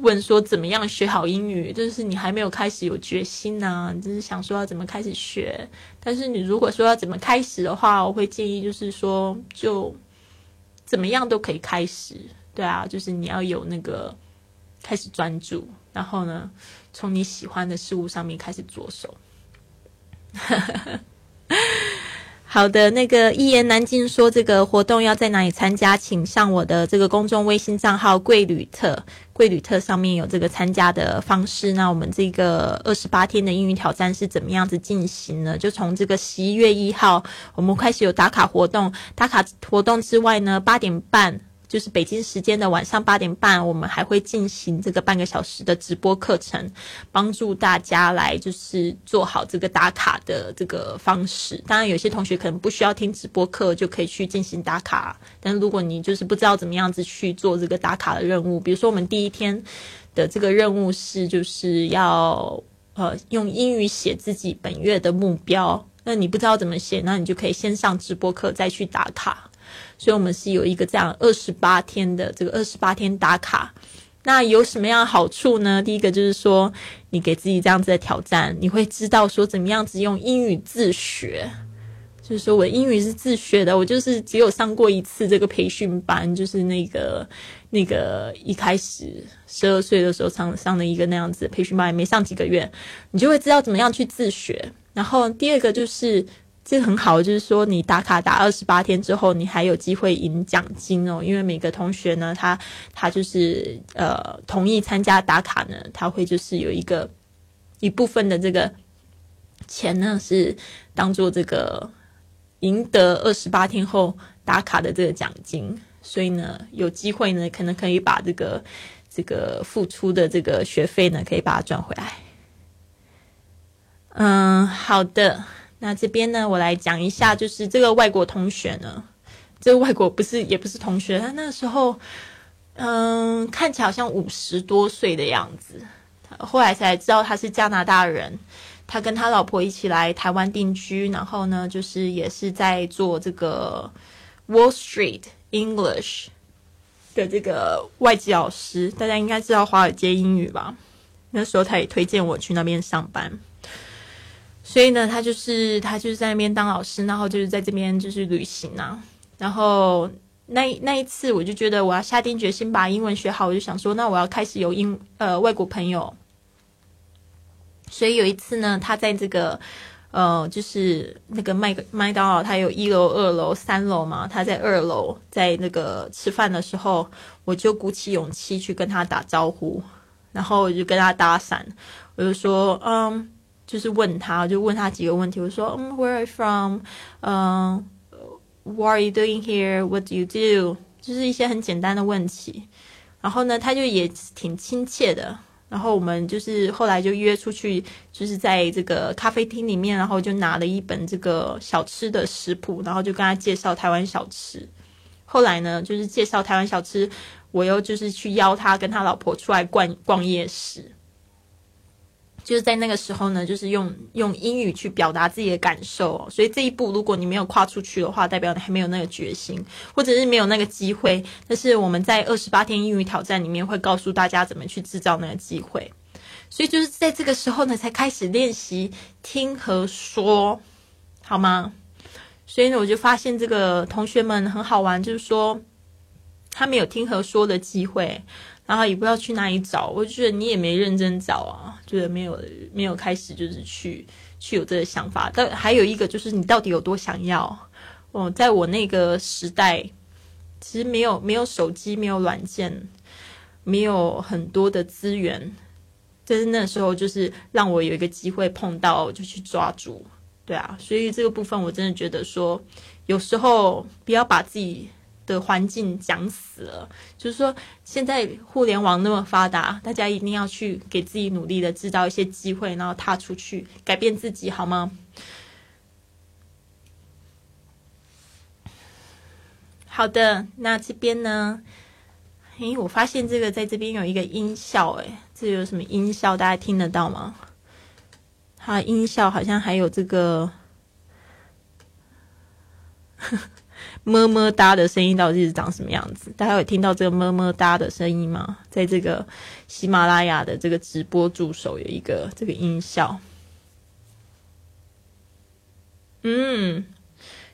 问说怎么样学好英语？就是你还没有开始有决心呢，就是想说要怎么开始学。但是你如果说要怎么开始的话，我会建议就是说，就怎么样都可以开始。对啊，就是你要有那个开始专注，然后呢，从你喜欢的事物上面开始着手。好的，那个一言难尽说这个活动要在哪里参加，请上我的这个公众微信账号“贵旅特”，贵旅特上面有这个参加的方式。那我们这个二十八天的英语挑战是怎么样子进行呢？就从这个十一月一号，我们开始有打卡活动，打卡活动之外呢，八点半。就是北京时间的晚上八点半，我们还会进行这个半个小时的直播课程，帮助大家来就是做好这个打卡的这个方式。当然，有些同学可能不需要听直播课就可以去进行打卡，但是如果你就是不知道怎么样子去做这个打卡的任务，比如说我们第一天的这个任务是就是要呃用英语写自己本月的目标，那你不知道怎么写，那你就可以先上直播课再去打卡。所以，我们是有一个这样二十八天的这个二十八天打卡。那有什么样的好处呢？第一个就是说，你给自己这样子的挑战，你会知道说怎么样子用英语自学。就是说我英语是自学的，我就是只有上过一次这个培训班，就是那个那个一开始十二岁的时候上上的一个那样子培训班，也没上几个月，你就会知道怎么样去自学。然后第二个就是。这很好，就是说你打卡打二十八天之后，你还有机会赢奖金哦。因为每个同学呢，他他就是呃同意参加打卡呢，他会就是有一个一部分的这个钱呢，是当做这个赢得二十八天后打卡的这个奖金。所以呢，有机会呢，可能可以把这个这个付出的这个学费呢，可以把它赚回来。嗯，好的。那这边呢，我来讲一下，就是这个外国同学呢，这个外国不是也不是同学，他那时候，嗯，看起来好像五十多岁的样子，后来才知道他是加拿大人，他跟他老婆一起来台湾定居，然后呢，就是也是在做这个 Wall Street English 的这个外籍老师，大家应该知道华尔街英语吧？那时候他也推荐我去那边上班。所以呢，他就是他就是在那边当老师，然后就是在这边就是旅行啊。然后那那一次，我就觉得我要下定决心把英文学好，我就想说，那我要开始有英呃外国朋友。所以有一次呢，他在这个呃就是那个麦麦当劳，他有一楼、二楼、三楼嘛。他在二楼在那个吃饭的时候，我就鼓起勇气去跟他打招呼，然后我就跟他搭讪，我就说嗯。就是问他，就问他几个问题。我说，嗯，Where are you from？嗯，What are you doing here？What do you do？就是一些很简单的问题。然后呢，他就也挺亲切的。然后我们就是后来就约出去，就是在这个咖啡厅里面，然后就拿了一本这个小吃的食谱，然后就跟他介绍台湾小吃。后来呢，就是介绍台湾小吃，我又就是去邀他跟他老婆出来逛逛夜市。就是在那个时候呢，就是用用英语去表达自己的感受，所以这一步如果你没有跨出去的话，代表你还没有那个决心，或者是没有那个机会。但是我们在二十八天英语挑战里面会告诉大家怎么去制造那个机会，所以就是在这个时候呢，才开始练习听和说，好吗？所以呢，我就发现这个同学们很好玩，就是说他没有听和说的机会。然后也不知道去哪里找，我就觉得你也没认真找啊，觉得没有没有开始就是去去有这个想法。但还有一个就是你到底有多想要？哦，在我那个时代，其实没有没有手机，没有软件，没有很多的资源，但是那时候就是让我有一个机会碰到，就去抓住。对啊，所以这个部分我真的觉得说，有时候不要把自己的环境讲死了。就是说，现在互联网那么发达，大家一定要去给自己努力的制造一些机会，然后踏出去改变自己，好吗？好的，那这边呢？诶，我发现这个在这边有一个音效，诶，这有什么音效？大家听得到吗？它音效好像还有这个么么哒的声音，到底是长什么样子？大家有听到这个么么哒的声音吗？在这个喜马拉雅的这个直播助手有一个这个音效。嗯，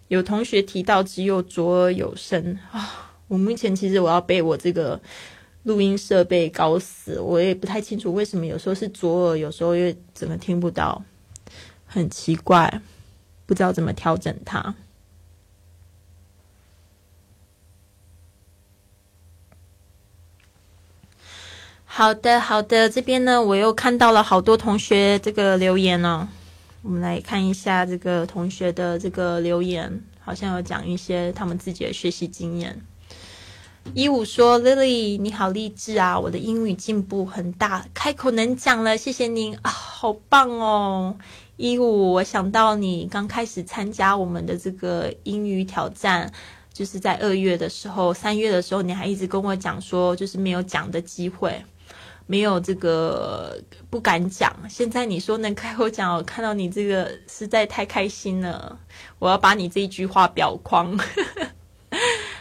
有同学提到只有左耳有声啊。我目前其实我要被我这个。录音设备搞死，我也不太清楚为什么有时候是左耳，有时候又怎么听不到，很奇怪，不知道怎么调整它。好的，好的，这边呢，我又看到了好多同学这个留言呢，我们来看一下这个同学的这个留言，好像有讲一些他们自己的学习经验。一五说：“Lily，你好励志啊！我的英语进步很大，开口能讲了，谢谢您啊，好棒哦！一五，我想到你刚开始参加我们的这个英语挑战，就是在二月的时候、三月的时候，你还一直跟我讲说，就是没有讲的机会，没有这个不敢讲。现在你说能开口讲，我看到你这个实在太开心了，我要把你这一句话裱框。”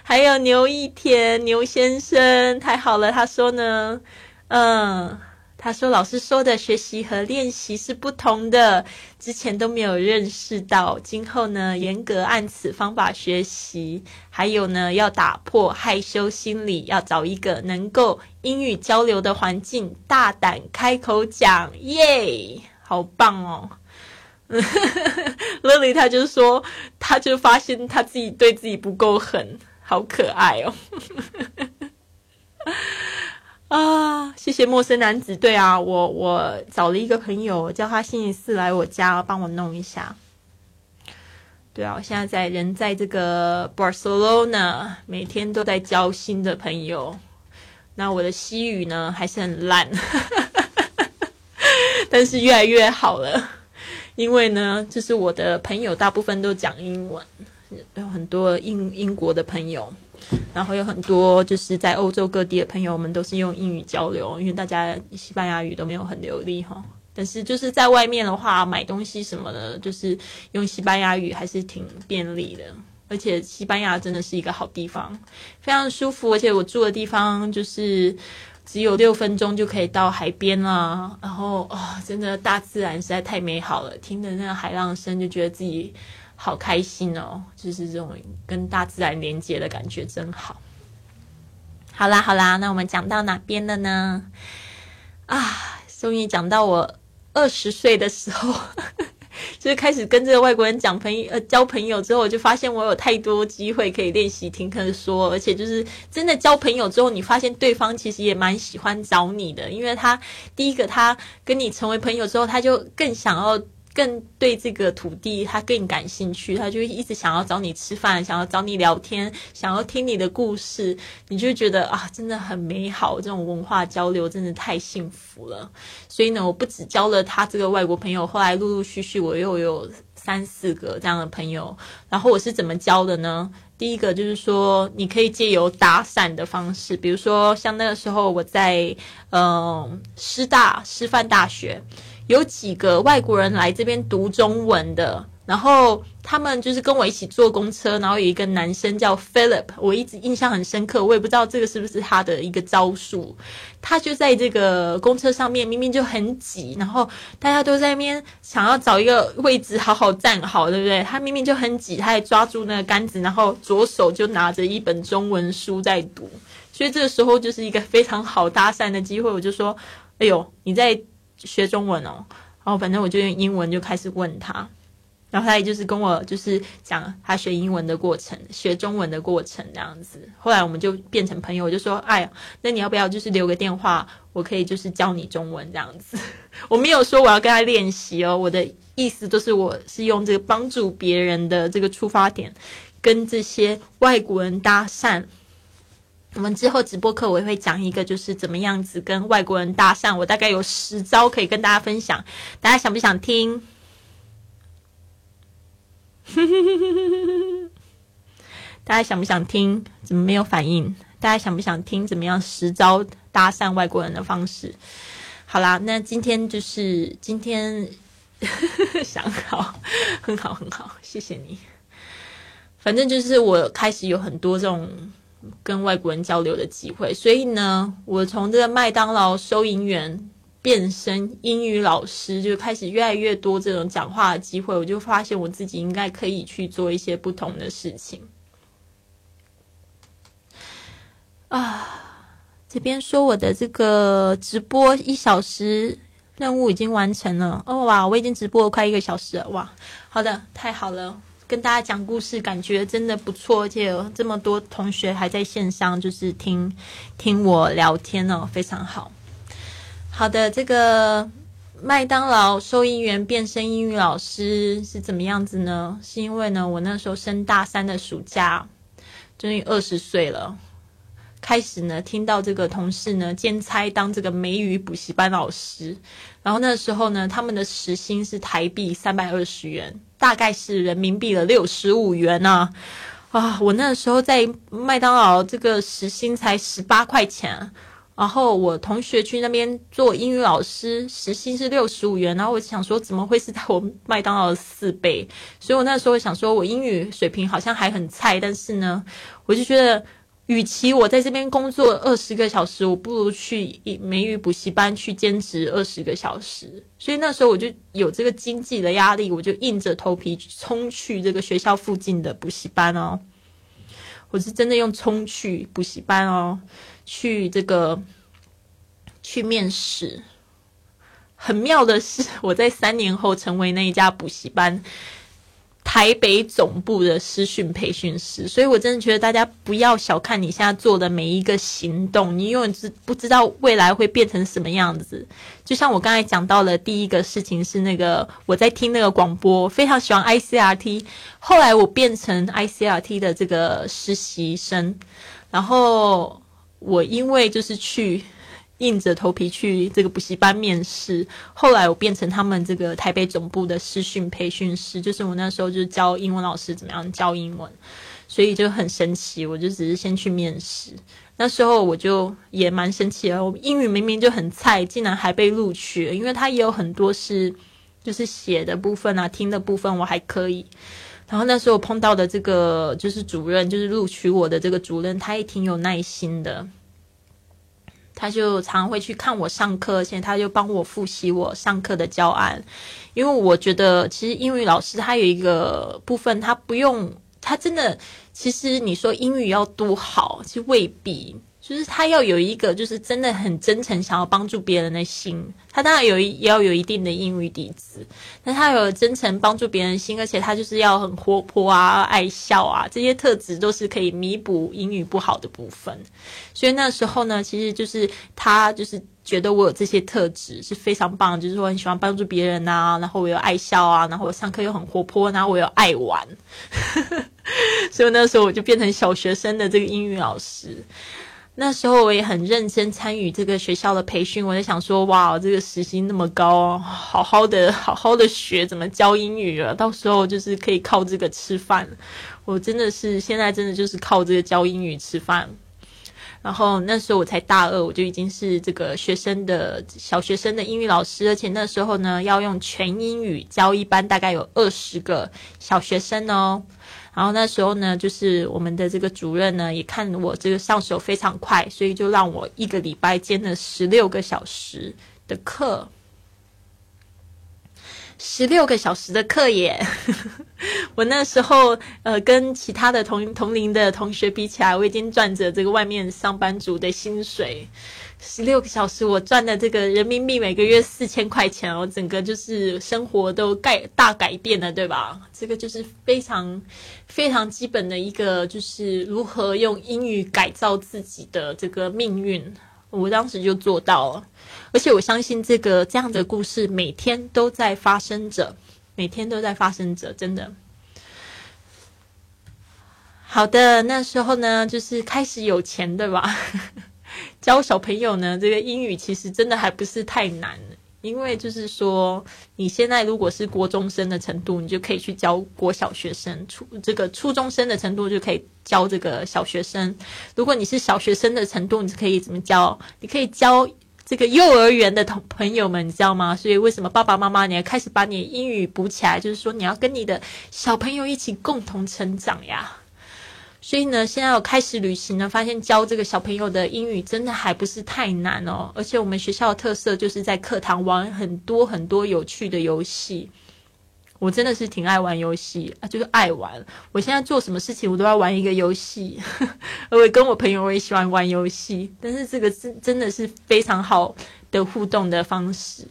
还有牛一田牛先生，太好了。他说呢，嗯，他说老师说的学习和练习是不同的，之前都没有认识到，今后呢严格按此方法学习。还有呢，要打破害羞心理，要找一个能够英语交流的环境，大胆开口讲，耶，好棒哦。乐丽他就说，他就发现他自己对自己不够狠。好可爱哦！啊，谢谢陌生男子。对啊，我我找了一个朋友，叫他星期四来我家帮我弄一下。对啊，我现在在人在这个 Barcelona，每天都在交新的朋友。那我的西语呢还是很烂，但是越来越好了。因为呢，就是我的朋友大部分都讲英文。有很多英英国的朋友，然后有很多就是在欧洲各地的朋友，们都是用英语交流，因为大家西班牙语都没有很流利哈。但是就是在外面的话，买东西什么的，就是用西班牙语还是挺便利的。而且西班牙真的是一个好地方，非常舒服。而且我住的地方就是只有六分钟就可以到海边啦。然后啊，真的大自然实在太美好了，听着那个海浪声，就觉得自己。好开心哦，就是这种跟大自然连接的感觉真好。好啦好啦，那我们讲到哪边了呢？啊，终于讲到我二十岁的时候，就是开始跟这个外国人讲朋友呃交朋友之后，我就发现我有太多机会可以练习听课说，而且就是真的交朋友之后，你发现对方其实也蛮喜欢找你的，因为他第一个他跟你成为朋友之后，他就更想要。更对这个土地他更感兴趣，他就一直想要找你吃饭，想要找你聊天，想要听你的故事，你就觉得啊，真的很美好，这种文化交流真的太幸福了。所以呢，我不止交了他这个外国朋友，后来陆陆续续我又有三四个这样的朋友。然后我是怎么交的呢？第一个就是说，你可以借由打伞的方式，比如说像那个时候我在嗯师大师范大学。有几个外国人来这边读中文的，然后他们就是跟我一起坐公车，然后有一个男生叫 Philip，我一直印象很深刻，我也不知道这个是不是他的一个招数。他就在这个公车上面，明明就很挤，然后大家都在那边想要找一个位置好好站好，对不对？他明明就很挤，他也抓住那个杆子，然后左手就拿着一本中文书在读，所以这个时候就是一个非常好搭讪的机会。我就说：“哎呦，你在。”学中文哦，然后反正我就用英文就开始问他，然后他也就是跟我就是讲他学英文的过程，学中文的过程这样子。后来我们就变成朋友，我就说，哎呀，那你要不要就是留个电话，我可以就是教你中文这样子。我没有说我要跟他练习哦，我的意思都是我是用这个帮助别人的这个出发点，跟这些外国人搭讪。我们之后直播课我也会讲一个，就是怎么样子跟外国人搭讪，我大概有十招可以跟大家分享，大家想不想听？大家想不想听？怎么没有反应？大家想不想听怎么样十招搭讪外国人的方式？好啦，那今天就是今天 想好，很好很好，谢谢你。反正就是我开始有很多这种。跟外国人交流的机会，所以呢，我从这个麦当劳收银员变身英语老师，就开始越来越多这种讲话的机会。我就发现我自己应该可以去做一些不同的事情。啊，这边说我的这个直播一小时任务已经完成了哦哇，我已经直播了快一个小时了哇，好的，太好了。跟大家讲故事，感觉真的不错，而且有这么多同学还在线上，就是听听我聊天哦，非常好。好的，这个麦当劳收银员变身英语老师是怎么样子呢？是因为呢，我那时候升大三的暑假，终于二十岁了。开始呢，听到这个同事呢兼差当这个美语补习班老师，然后那时候呢，他们的时薪是台币三百二十元，大概是人民币的六十五元呢。啊，我那时候在麦当劳这个时薪才十八块钱，然后我同学去那边做英语老师，时薪是六十五元，然后我想说怎么会是在我麦当劳的四倍？所以我那时候想说我英语水平好像还很菜，但是呢，我就觉得。与其我在这边工作二十个小时，我不如去美语补习班去兼职二十个小时。所以那时候我就有这个经济的压力，我就硬着头皮冲去这个学校附近的补习班哦。我是真的用冲去补习班哦，去这个去面试。很妙的是，我在三年后成为那一家补习班。台北总部的师训培训师，所以我真的觉得大家不要小看你现在做的每一个行动，你永远知不知道未来会变成什么样子。就像我刚才讲到的第一个事情是那个我在听那个广播，非常喜欢 ICRT，后来我变成 ICRT 的这个实习生，然后我因为就是去。硬着头皮去这个补习班面试，后来我变成他们这个台北总部的师训培训师，就是我那时候就教英文老师怎么样教英文，所以就很神奇。我就只是先去面试，那时候我就也蛮神奇的，我英语明明就很菜，竟然还被录取，因为他也有很多是就是写的部分啊，听的部分我还可以。然后那时候碰到的这个就是主任，就是录取我的这个主任，他也挺有耐心的。他就常会去看我上课，而且他就帮我复习我上课的教案，因为我觉得其实英语老师他有一个部分，他不用他真的，其实你说英语要多好，其实未必。就是他要有一个，就是真的很真诚想要帮助别人的心。他当然有也要有一定的英语底子，但他有真诚帮助别人心，而且他就是要很活泼啊、爱笑啊，这些特质都是可以弥补英语不好的部分。所以那时候呢，其实就是他就是觉得我有这些特质是非常棒，就是说很喜欢帮助别人啊，然后我又爱笑啊，然后我上课又很活泼，然后我又爱玩，所以那时候我就变成小学生的这个英语老师。那时候我也很认真参与这个学校的培训，我在想说，哇，这个时薪那么高，好好的好好的学怎么教英语了，到时候就是可以靠这个吃饭。我真的是现在真的就是靠这个教英语吃饭。然后那时候我才大二，我就已经是这个学生的小学生的英语老师，而且那时候呢要用全英语教一班大概有二十个小学生哦。然后那时候呢，就是我们的这个主任呢，也看我这个上手非常快，所以就让我一个礼拜兼了十六个小时的课。十六个小时的课耶！我那时候呃，跟其他的同同龄的同学比起来，我已经赚着这个外面上班族的薪水。十六个小时，我赚的这个人民币每个月四千块钱哦，整个就是生活都改大改变了，对吧？这个就是非常非常基本的一个，就是如何用英语改造自己的这个命运。我当时就做到了，而且我相信这个这样的故事每天都在发生着，每天都在发生着，真的。好的，那时候呢，就是开始有钱，对吧？教小朋友呢，这个英语其实真的还不是太难，因为就是说，你现在如果是国中生的程度，你就可以去教国小学生；初这个初中生的程度就可以。教这个小学生，如果你是小学生的程度，你可以怎么教？你可以教这个幼儿园的同朋友们，你知道吗？所以为什么爸爸妈妈你要开始把你英语补起来？就是说你要跟你的小朋友一起共同成长呀。所以呢，现在我开始旅行呢，发现教这个小朋友的英语真的还不是太难哦。而且我们学校的特色就是在课堂玩很多很多有趣的游戏。我真的是挺爱玩游戏啊，就是爱玩。我现在做什么事情，我都要玩一个游戏。我跟我朋友我也喜欢玩游戏，但是这个是真的是非常好的互动的方式。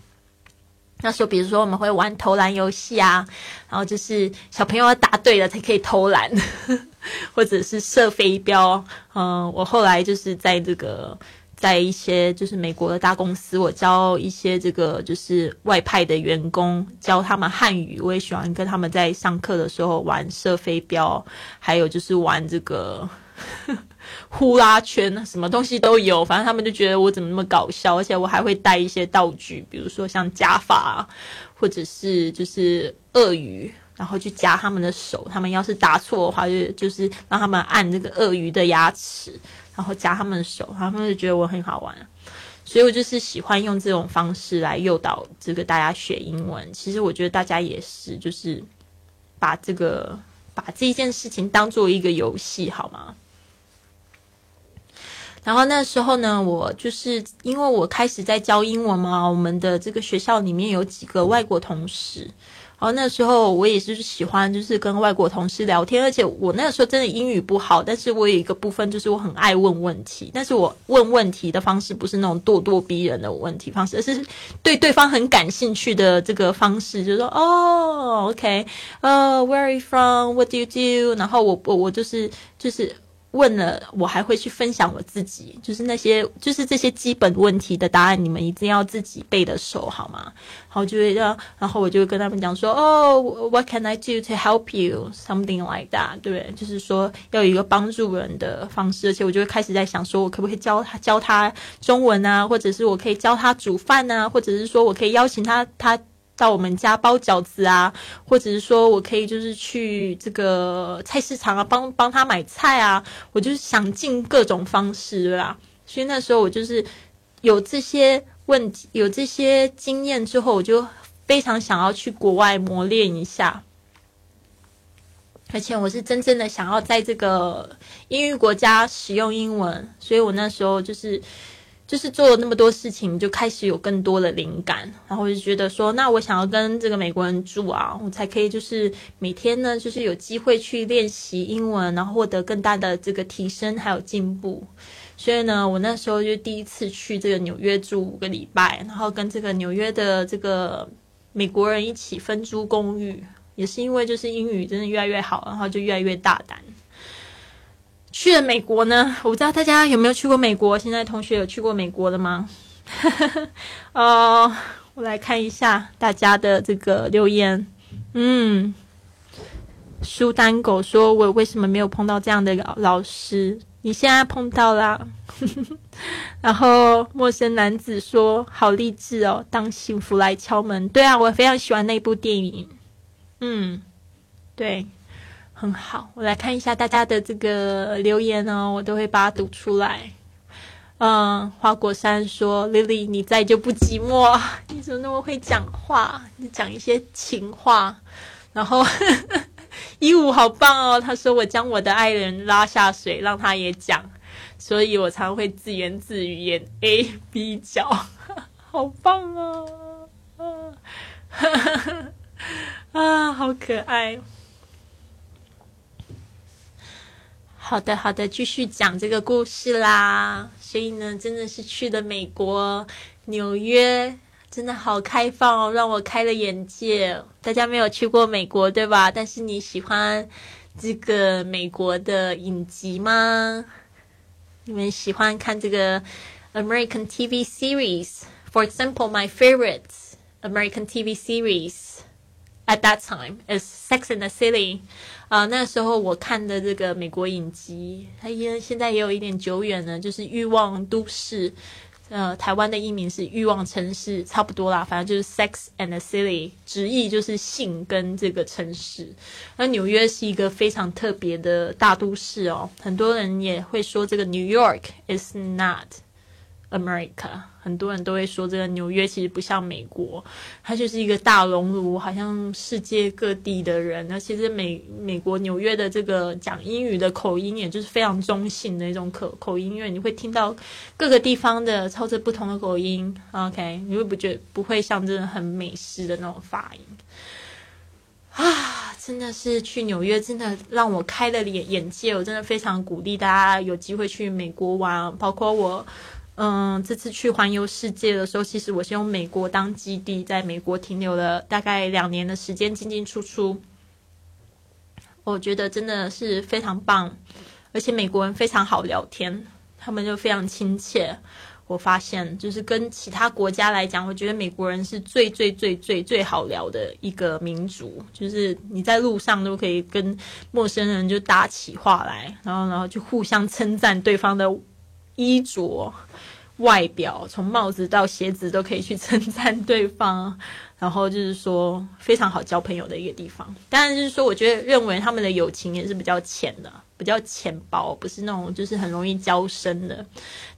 那时候，比如说我们会玩投篮游戏啊，然后就是小朋友要答对了才可以投篮，或者是射飞镖。嗯，我后来就是在这个。在一些就是美国的大公司，我教一些这个就是外派的员工，教他们汉语。我也喜欢跟他们在上课的时候玩射飞镖，还有就是玩这个呼啦圈，什么东西都有。反正他们就觉得我怎么那么搞笑，而且我还会带一些道具，比如说像夹法，或者是就是鳄鱼，然后去夹他们的手。他们要是答错的话，就就是让他们按这个鳄鱼的牙齿。然后夹他们的手，他们就觉得我很好玩，所以我就是喜欢用这种方式来诱导这个大家学英文。其实我觉得大家也是，就是把这个把这一件事情当做一个游戏，好吗？然后那时候呢，我就是因为我开始在教英文嘛，我们的这个学校里面有几个外国同事。然后那时候我也是喜欢，就是跟外国同事聊天，而且我那个时候真的英语不好，但是我有一个部分就是我很爱问问题，但是我问问题的方式不是那种咄咄逼人的问题方式，而是对对方很感兴趣的这个方式，就是说哦，OK，呃，Where are you from？What do you do？然后我我我就是就是。问了，我还会去分享我自己，就是那些，就是这些基本问题的答案，你们一定要自己背的熟，好吗？然后就会让，然后我就跟他们讲说，哦，What can I do to help you? Something like that，对不对？就是说要有一个帮助人的方式，而且我就会开始在想，说我可不可以教他教他中文啊，或者是我可以教他煮饭啊，或者是说我可以邀请他他。到我们家包饺子啊，或者是说我可以就是去这个菜市场啊，帮帮他买菜啊，我就是想尽各种方式啦。所以那时候我就是有这些问题，有这些经验之后，我就非常想要去国外磨练一下，而且我是真正的想要在这个英语国家使用英文，所以我那时候就是。就是做了那么多事情，就开始有更多的灵感，然后我就觉得说，那我想要跟这个美国人住啊，我才可以就是每天呢，就是有机会去练习英文，然后获得更大的这个提升还有进步。所以呢，我那时候就第一次去这个纽约住五个礼拜，然后跟这个纽约的这个美国人一起分租公寓，也是因为就是英语真的越来越好，然后就越来越大胆。去了美国呢？我不知道大家有没有去过美国？现在同学有去过美国的吗？哦，我来看一下大家的这个留言。嗯，苏丹狗说：“我为什么没有碰到这样的老老师？你现在碰到啦。”然后陌生男子说：“好励志哦，当幸福来敲门。”对啊，我非常喜欢那部电影。嗯，对。很好，我来看一下大家的这个留言哦，我都会把它读出来。嗯，花果山说：“Lily，你在就不寂寞，你怎么那么会讲话？你讲一些情话。”然后 一五好棒哦，他说：“我将我的爱人拉下水，让他也讲，所以我常会自言自语演 A B 角，好棒啊。”啊，好可爱。好的，好的，继续讲这个故事啦。所以呢，真的是去了美国纽约，真的好开放哦，让我开了眼界。大家没有去过美国对吧？但是你喜欢这个美国的影集吗？你们喜欢看这个 American TV series？For example, my favorite American TV series at that time is Sex and the City。啊，那时候我看的这个美国影集，它也现在也有一点久远了，就是《欲望都市》。呃，台湾的译名是《欲望城市》，差不多啦，反正就是《Sex and the City》，直译就是性跟这个城市。那纽约是一个非常特别的大都市哦，很多人也会说这个 New York is not America。很多人都会说，这个纽约其实不像美国，它就是一个大熔炉，好像世界各地的人。那其实美美国纽约的这个讲英语的口音，也就是非常中性的一种口口音，因为你会听到各个地方的操着不同的口音。OK，你会不觉不会像真的很美式的那种发音啊？真的是去纽约，真的让我开了眼眼界。我真的非常鼓励大家有机会去美国玩，包括我。嗯，这次去环游世界的时候，其实我是用美国当基地，在美国停留了大概两年的时间，进进出出。我觉得真的是非常棒，而且美国人非常好聊天，他们就非常亲切。我发现，就是跟其他国家来讲，我觉得美国人是最最最最最好聊的一个民族，就是你在路上都可以跟陌生人就搭起话来，然后然后就互相称赞对方的。衣着、外表，从帽子到鞋子都可以去称赞对方，然后就是说非常好交朋友的一个地方。当然，就是说，我觉得认为他们的友情也是比较浅的，比较浅薄，不是那种就是很容易交深的。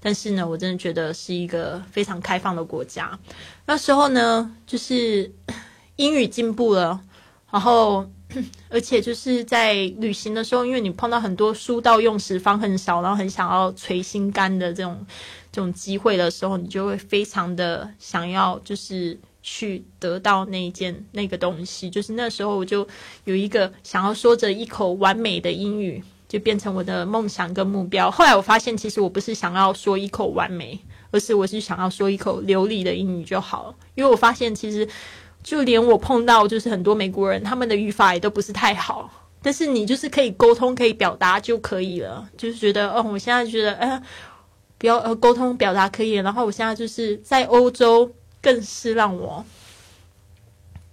但是呢，我真的觉得是一个非常开放的国家。那时候呢，就是英语进步了，然后。而且就是在旅行的时候，因为你碰到很多书到用时方很少，然后很想要垂心肝的这种这种机会的时候，你就会非常的想要，就是去得到那一件那个东西。就是那时候我就有一个想要说着一口完美的英语，就变成我的梦想跟目标。后来我发现，其实我不是想要说一口完美，而是我是想要说一口流利的英语就好了。因为我发现其实。就连我碰到就是很多美国人，他们的语法也都不是太好，但是你就是可以沟通、可以表达就可以了。就是觉得，哦，我现在觉得，哎，不要呃沟通表达可以，然后我现在就是在欧洲更是让我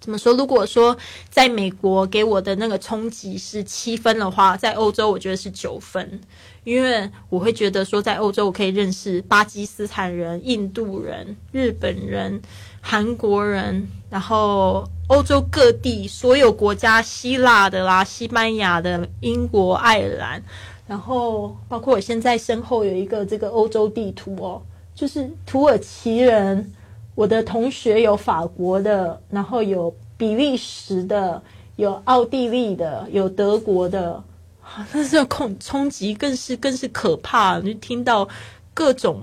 怎么说？如果说在美国给我的那个冲击是七分的话，在欧洲我觉得是九分，因为我会觉得说，在欧洲我可以认识巴基斯坦人、印度人、日本人。韩国人，然后欧洲各地所有国家，希腊的啦、西班牙的、英国、爱尔兰，然后包括我现在身后有一个这个欧洲地图哦，就是土耳其人，我的同学有法国的，然后有比利时的，有奥地利的，有德国的，那这恐冲击更是更是可怕，就听到各种。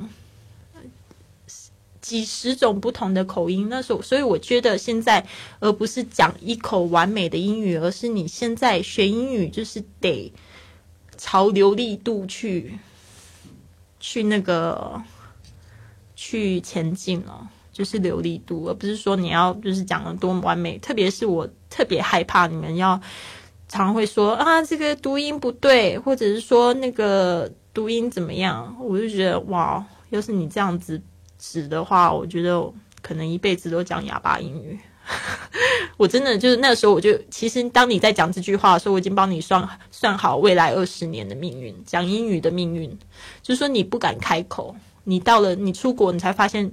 几十种不同的口音，那时候，所以我觉得现在，而不是讲一口完美的英语，而是你现在学英语就是得朝流利度去，去那个去前进了，就是流利度，而不是说你要就是讲的多么完美。特别是我特别害怕你们要常会说啊，这个读音不对，或者是说那个读音怎么样，我就觉得哇，要是你这样子。指的话，我觉得可能一辈子都讲哑巴英语。我真的就是那时候，我就其实当你在讲这句话的时候，我已经帮你算算好未来二十年的命运，讲英语的命运。就是说你不敢开口，你到了你出国，你才发现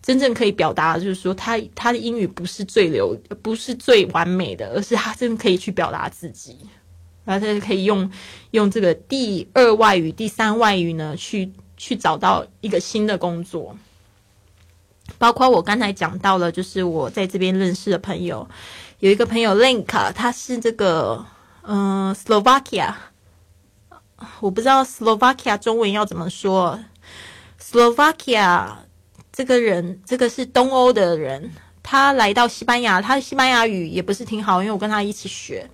真正可以表达，就是说他他的英语不是最流，不是最完美的，而是他真的可以去表达自己，然后他就可以用用这个第二外语、第三外语呢去。去找到一个新的工作，包括我刚才讲到了，就是我在这边认识的朋友，有一个朋友 Link，他是这个嗯，Slovakia，我不知道 Slovakia 中文要怎么说，Slovakia 这个人，这个是东欧的人，他来到西班牙，他的西班牙语也不是挺好，因为我跟他一起学。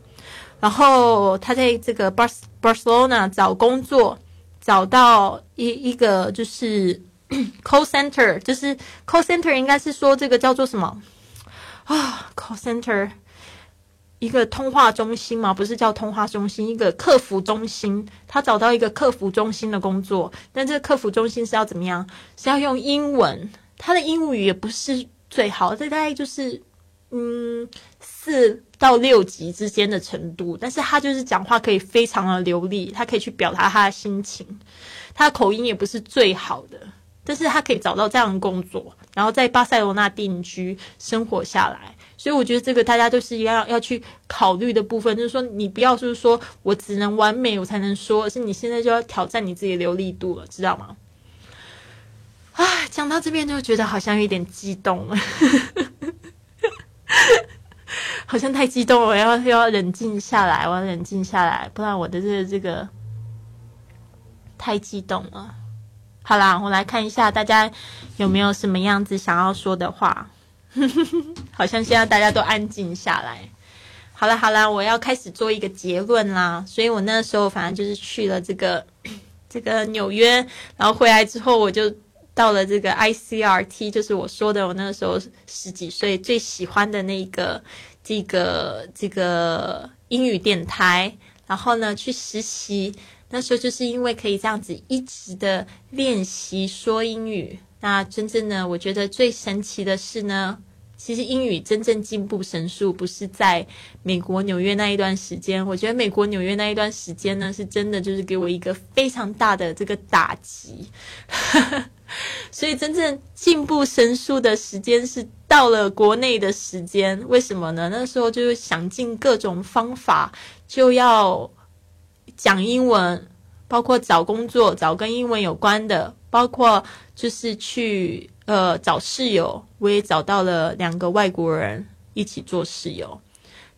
然后他在这个 Bar Barcelona 找工作，找到一一个就是 call center，就是 call center 应该是说这个叫做什么啊？call center 一个通话中心嘛，不是叫通话中心，一个客服中心。他找到一个客服中心的工作，但这个客服中心是要怎么样？是要用英文，他的英语也不是最好，这大概就是嗯四。到六级之间的程度，但是他就是讲话可以非常的流利，他可以去表达他的心情，他的口音也不是最好的，但是他可以找到这样的工作，然后在巴塞罗那定居生活下来，所以我觉得这个大家都是要要去考虑的部分，就是说你不要就是说我只能完美我才能说，是你现在就要挑战你自己的流利度了，知道吗？啊，讲到这边就觉得好像有点激动了。好像太激动了，我要要冷静下来，我要冷静下来，不然我的这个这个太激动了。好啦，我来看一下大家有没有什么样子想要说的话。好像现在大家都安静下来。好了好了，我要开始做一个结论啦。所以我那时候反正就是去了这个这个纽约，然后回来之后我就到了这个 ICRT，就是我说的我那个时候十几岁最喜欢的那个。这个这个英语电台，然后呢去实习，那时候就是因为可以这样子一直的练习说英语。那真正呢我觉得最神奇的是呢，其实英语真正进步神速不是在美国纽约那一段时间。我觉得美国纽约那一段时间呢，是真的就是给我一个非常大的这个打击。所以真正进步神速的时间是到了国内的时间，为什么呢？那时候就是想尽各种方法，就要讲英文，包括找工作，找跟英文有关的，包括就是去呃找室友，我也找到了两个外国人一起做室友。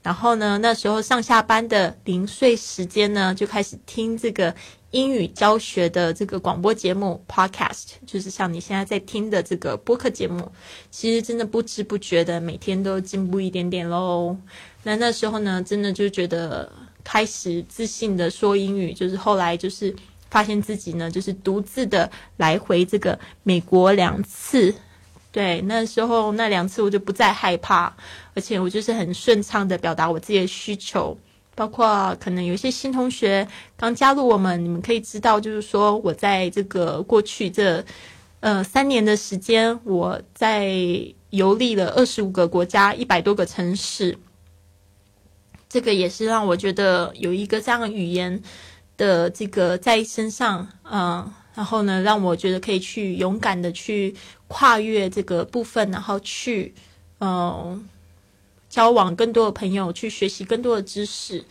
然后呢，那时候上下班的零碎时间呢，就开始听这个。英语教学的这个广播节目 Podcast，就是像你现在在听的这个播客节目，其实真的不知不觉的每天都进步一点点喽。那那时候呢，真的就觉得开始自信的说英语，就是后来就是发现自己呢，就是独自的来回这个美国两次。对，那时候那两次我就不再害怕，而且我就是很顺畅的表达我自己的需求。包括可能有一些新同学刚加入我们，你们可以知道，就是说我在这个过去这呃三年的时间，我在游历了二十五个国家，一百多个城市。这个也是让我觉得有一个这样的语言的这个在身上，嗯，然后呢，让我觉得可以去勇敢的去跨越这个部分，然后去嗯。交往更多的朋友，去学习更多的知识。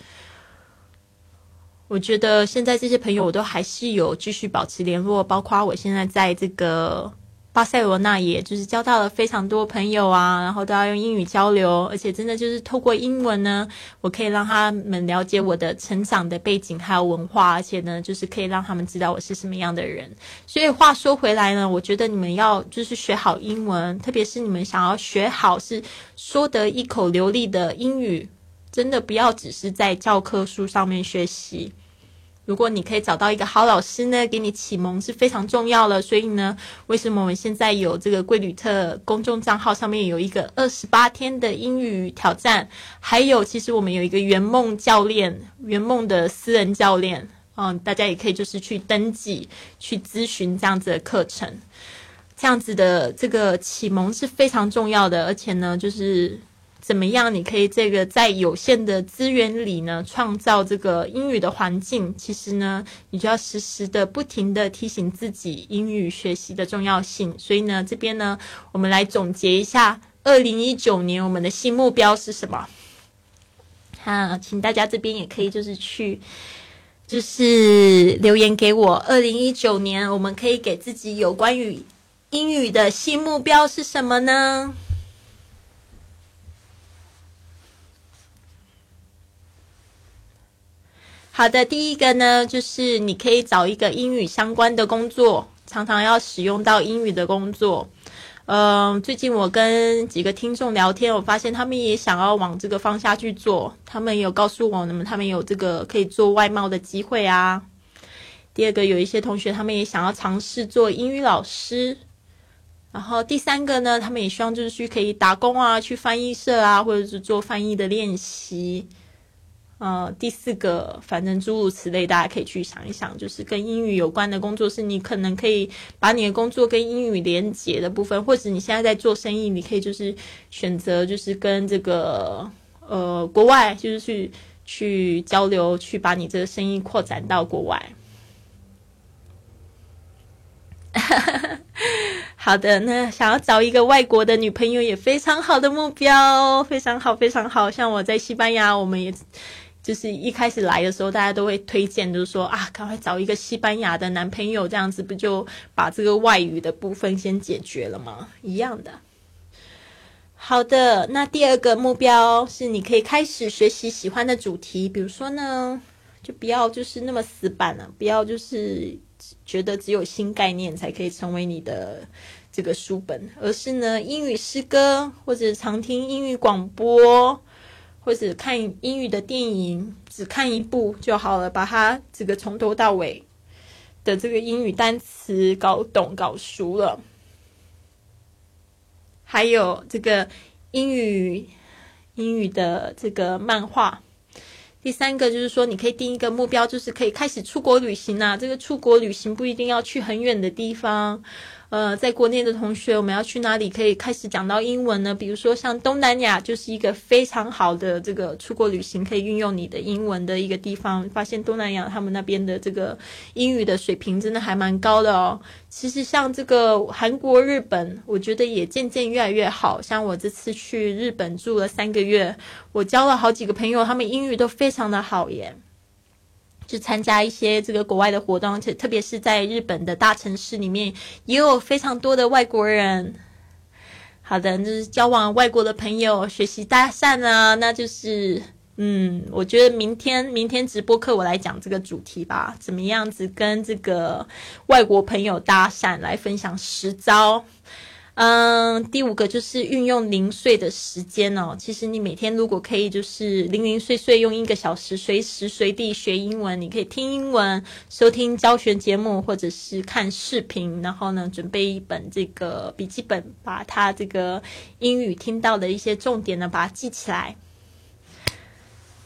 我觉得现在这些朋友，我都还是有继续保持联络，包括我现在在这个。巴塞罗那也就是交到了非常多朋友啊，然后都要用英语交流，而且真的就是透过英文呢，我可以让他们了解我的成长的背景还有文化，而且呢，就是可以让他们知道我是什么样的人。所以话说回来呢，我觉得你们要就是学好英文，特别是你们想要学好是说得一口流利的英语，真的不要只是在教科书上面学习。如果你可以找到一个好老师呢，给你启蒙是非常重要的。所以呢，为什么我们现在有这个贵旅特公众账号上面有一个二十八天的英语挑战？还有，其实我们有一个圆梦教练，圆梦的私人教练，嗯，大家也可以就是去登记去咨询这样子的课程。这样子的这个启蒙是非常重要的，而且呢，就是。怎么样？你可以这个在有限的资源里呢，创造这个英语的环境。其实呢，你就要时时的、不停的提醒自己英语学习的重要性。所以呢，这边呢，我们来总结一下，二零一九年我们的新目标是什么？哈，请大家这边也可以就是去，就是留言给我。二零一九年我们可以给自己有关于英语的新目标是什么呢？好的，第一个呢，就是你可以找一个英语相关的工作，常常要使用到英语的工作。嗯，最近我跟几个听众聊天，我发现他们也想要往这个方向去做。他们有告诉我，那么他们有这个可以做外贸的机会啊。第二个，有一些同学他们也想要尝试做英语老师。然后第三个呢，他们也希望就是去可以打工啊，去翻译社啊，或者是做翻译的练习。呃，第四个，反正诸如此类，大家可以去想一想，就是跟英语有关的工作，是你可能可以把你的工作跟英语连接的部分，或者你现在在做生意，你可以就是选择就是跟这个呃国外，就是去去交流，去把你这个生意扩展到国外。好的，那想要找一个外国的女朋友也非常好的目标，非常好，非常好。像我在西班牙，我们也。就是一开始来的时候，大家都会推荐，就是说啊，赶快找一个西班牙的男朋友，这样子不就把这个外语的部分先解决了吗？一样的。好的，那第二个目标是你可以开始学习喜欢的主题，比如说呢，就不要就是那么死板了，不要就是觉得只有新概念才可以成为你的这个书本，而是呢，英语诗歌或者常听英语广播。或者看英语的电影，只看一部就好了，把它这个从头到尾的这个英语单词搞懂、搞熟了。还有这个英语英语的这个漫画。第三个就是说，你可以定一个目标，就是可以开始出国旅行啊。这个出国旅行不一定要去很远的地方。呃，在国内的同学，我们要去哪里可以开始讲到英文呢？比如说像东南亚，就是一个非常好的这个出国旅行可以运用你的英文的一个地方。发现东南亚他们那边的这个英语的水平真的还蛮高的哦。其实像这个韩国、日本，我觉得也渐渐越来越好。像我这次去日本住了三个月，我交了好几个朋友，他们英语都非常的好耶。去参加一些这个国外的活动，而且特别是在日本的大城市里面，也有非常多的外国人。好的，就是交往外国的朋友，学习搭讪啊，那就是，嗯，我觉得明天明天直播课我来讲这个主题吧，怎么样子跟这个外国朋友搭讪，来分享十招。嗯，第五个就是运用零碎的时间哦。其实你每天如果可以，就是零零碎碎用一个小时，随时随地学英文。你可以听英文，收听教学节目，或者是看视频。然后呢，准备一本这个笔记本，把它这个英语听到的一些重点呢，把它记起来。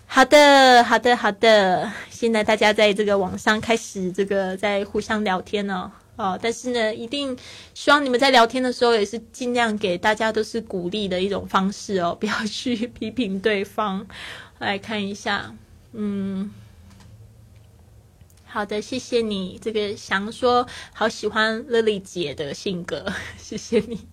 好的，好的，好的。现在大家在这个网上开始这个在互相聊天哦，但是呢，一定希望你们在聊天的时候也是尽量给大家都是鼓励的一种方式哦，不要去批评对方。来看一下，嗯，好的，谢谢你。这个想说好喜欢乐丽姐的性格，谢谢你。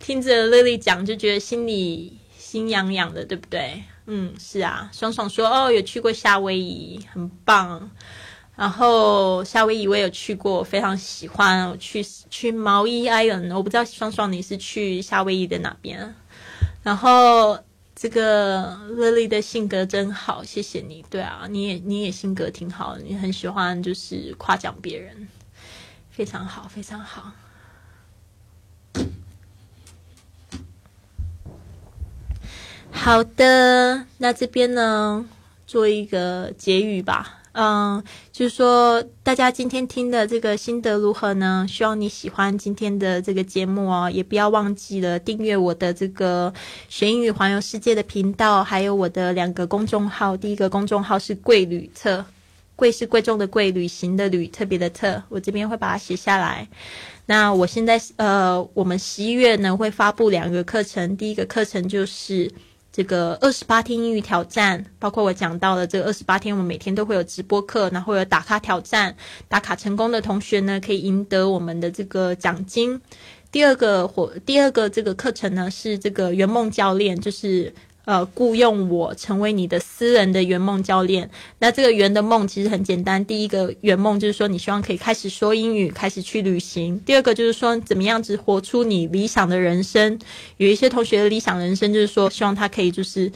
听着乐丽讲就觉得心里心痒痒的，对不对？嗯，是啊。爽爽说哦，有去过夏威夷，很棒。然后夏威夷我有去过，非常喜欢。我去去毛衣 Island，我不知道双双你是去夏威夷的哪边。然后这个乐丽的性格真好，谢谢你。对啊，你也你也性格挺好，你很喜欢就是夸奖别人，非常好，非常好。好的，那这边呢做一个结语吧。嗯，就是说，大家今天听的这个心得如何呢？希望你喜欢今天的这个节目哦，也不要忘记了订阅我的这个学英语环游世界的频道，还有我的两个公众号。第一个公众号是贵旅特，贵是贵重的贵，旅行的旅，特别的特。我这边会把它写下来。那我现在呃，我们十一月呢会发布两个课程，第一个课程就是。这个二十八天英语挑战，包括我讲到的这个二十八天，我们每天都会有直播课，然后有打卡挑战，打卡成功的同学呢，可以赢得我们的这个奖金。第二个火第二个这个课程呢，是这个圆梦教练，就是。呃，雇佣我成为你的私人的圆梦教练。那这个圆的梦其实很简单。第一个圆梦就是说，你希望可以开始说英语，开始去旅行。第二个就是说，怎么样子活出你理想的人生。有一些同学的理想人生就是说，希望他可以就是，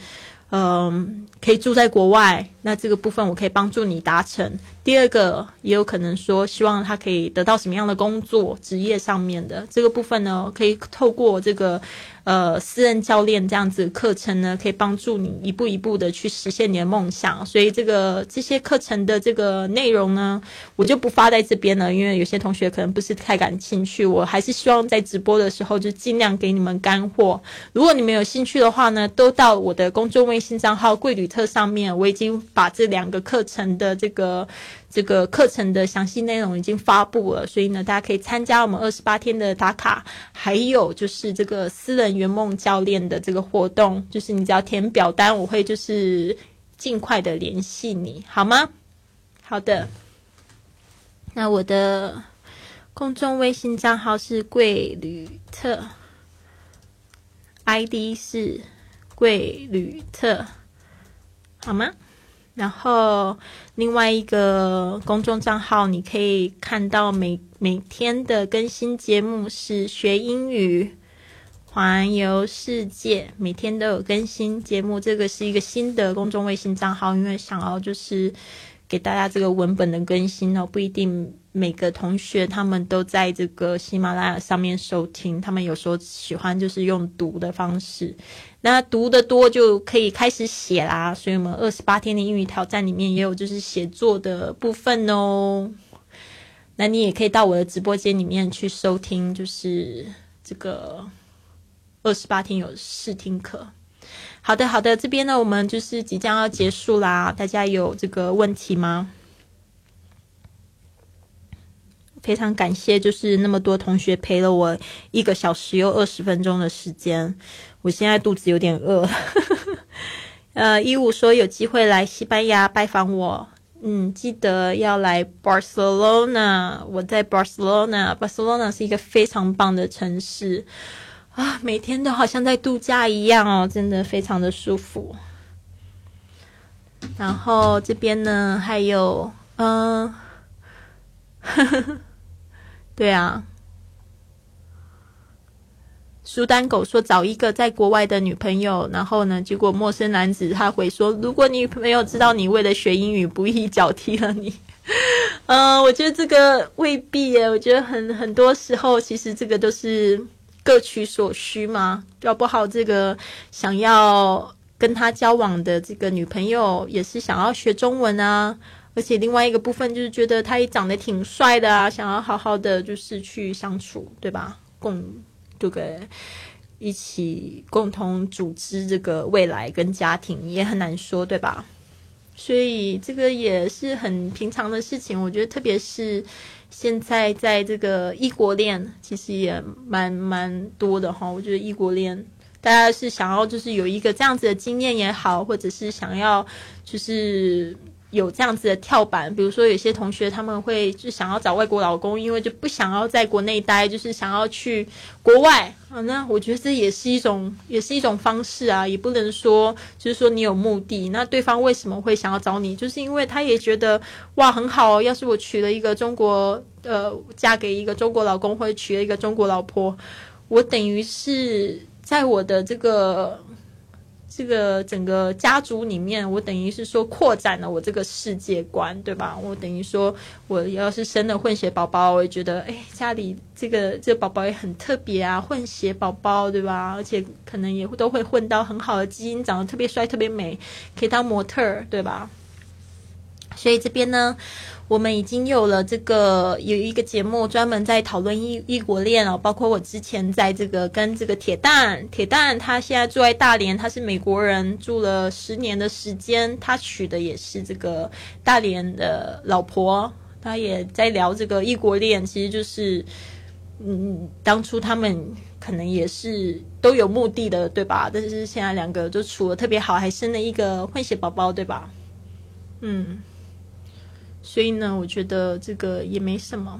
嗯，可以住在国外，那这个部分我可以帮助你达成。第二个也有可能说，希望他可以得到什么样的工作，职业上面的这个部分呢，可以透过这个。呃，私人教练这样子课程呢，可以帮助你一步一步的去实现你的梦想。所以这个这些课程的这个内容呢，我就不发在这边了，因为有些同学可能不是太感兴趣。我还是希望在直播的时候就尽量给你们干货。如果你们有兴趣的话呢，都到我的公众微信账号“贵旅特”上面，我已经把这两个课程的这个。这个课程的详细内容已经发布了，所以呢，大家可以参加我们二十八天的打卡，还有就是这个私人圆梦教练的这个活动，就是你只要填表单，我会就是尽快的联系你，好吗？好的，那我的公众微信账号是贵旅特，ID 是贵旅特，好吗？然后另外一个公众账号，你可以看到每每天的更新节目是学英语环游世界，每天都有更新节目。这个是一个新的公众微信账号，因为想要就是给大家这个文本的更新哦，不一定。每个同学他们都在这个喜马拉雅上面收听，他们有时候喜欢就是用读的方式，那读的多就可以开始写啦。所以我们二十八天的英语挑战里面也有就是写作的部分哦。那你也可以到我的直播间里面去收听，就是这个二十八天有试听课。好的，好的，这边呢我们就是即将要结束啦，大家有这个问题吗？非常感谢，就是那么多同学陪了我一个小时又二十分钟的时间，我现在肚子有点饿。呃，一五说有机会来西班牙拜访我，嗯，记得要来 Barcelona，我在 Barcelona，Barcelona 是一个非常棒的城市啊，每天都好像在度假一样哦，真的非常的舒服。然后这边呢，还有嗯。呵呵呵对啊，苏丹狗说找一个在国外的女朋友，然后呢，结果陌生男子他回说，如果女朋友知道你为了学英语不易脚踢了你，嗯，我觉得这个未必耶，我觉得很很多时候其实这个都是各取所需嘛，搞不好这个想要跟他交往的这个女朋友也是想要学中文啊。而且另外一个部分就是觉得他也长得挺帅的啊，想要好好的就是去相处，对吧？共这个一起共同组织这个未来跟家庭也很难说，对吧？所以这个也是很平常的事情。我觉得特别是现在在这个异国恋，其实也蛮蛮多的哈。我觉得异国恋大家是想要就是有一个这样子的经验也好，或者是想要就是。有这样子的跳板，比如说有些同学他们会就想要找外国老公，因为就不想要在国内待，就是想要去国外啊。那我觉得这也是一种，也是一种方式啊，也不能说就是说你有目的。那对方为什么会想要找你？就是因为他也觉得哇很好，要是我娶了一个中国呃，嫁给一个中国老公，或者娶了一个中国老婆，我等于是在我的这个。这个整个家族里面，我等于是说扩展了我这个世界观，对吧？我等于说，我要是生了混血宝宝，我也觉得，哎，家里这个这宝宝也很特别啊，混血宝宝，对吧？而且可能也都会混到很好的基因，长得特别帅、特别美，可以当模特，对吧？所以这边呢。我们已经有了这个有一个节目专门在讨论异异国恋哦，包括我之前在这个跟这个铁蛋铁蛋，他现在住在大连，他是美国人，住了十年的时间，他娶的也是这个大连的老婆，他也在聊这个异国恋，其实就是嗯，当初他们可能也是都有目的的，对吧？但是现在两个都处的特别好，还生了一个混血宝宝，对吧？嗯。所以呢，我觉得这个也没什么。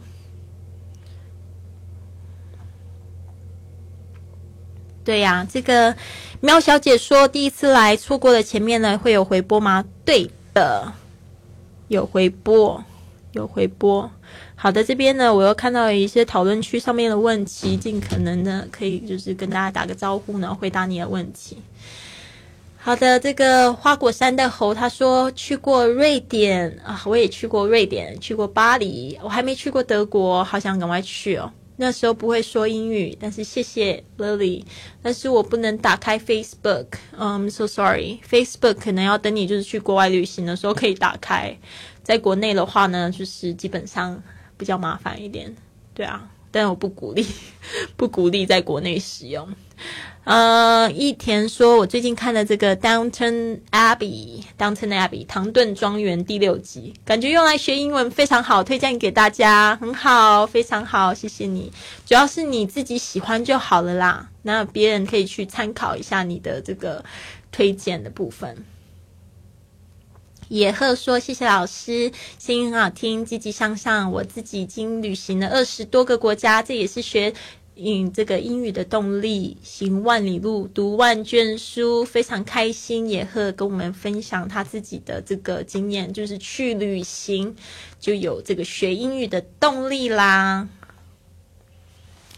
对呀，这个喵小姐说第一次来错过了前面呢，会有回播吗？对的，有回播，有回播。好的，这边呢，我又看到一些讨论区上面的问题，尽可能的可以就是跟大家打个招呼呢，回答你的问题。好的，这个花果山的猴他说去过瑞典啊，我也去过瑞典，去过巴黎，我还没去过德国，好想赶快去哦。那时候不会说英语，但是谢谢 Lily，但是我不能打开 Facebook，嗯，so sorry，Facebook 可能要等你就是去国外旅行的时候可以打开，在国内的话呢，就是基本上比较麻烦一点，对啊，但我不鼓励，不鼓励在国内使用。呃，一田说，我最近看了这个《Downton Abbey》，《Downton Abbey》唐顿庄园第六集，感觉用来学英文非常好，推荐给大家，很好，非常好，谢谢你。主要是你自己喜欢就好了啦，那别人可以去参考一下你的这个推荐的部分。野鹤说：“谢谢老师，声音很好听，积极向上。我自己已经旅行了二十多个国家，这也是学。”引这个英语的动力，行万里路，读万卷书，非常开心。也和跟我们分享他自己的这个经验，就是去旅行就有这个学英语的动力啦。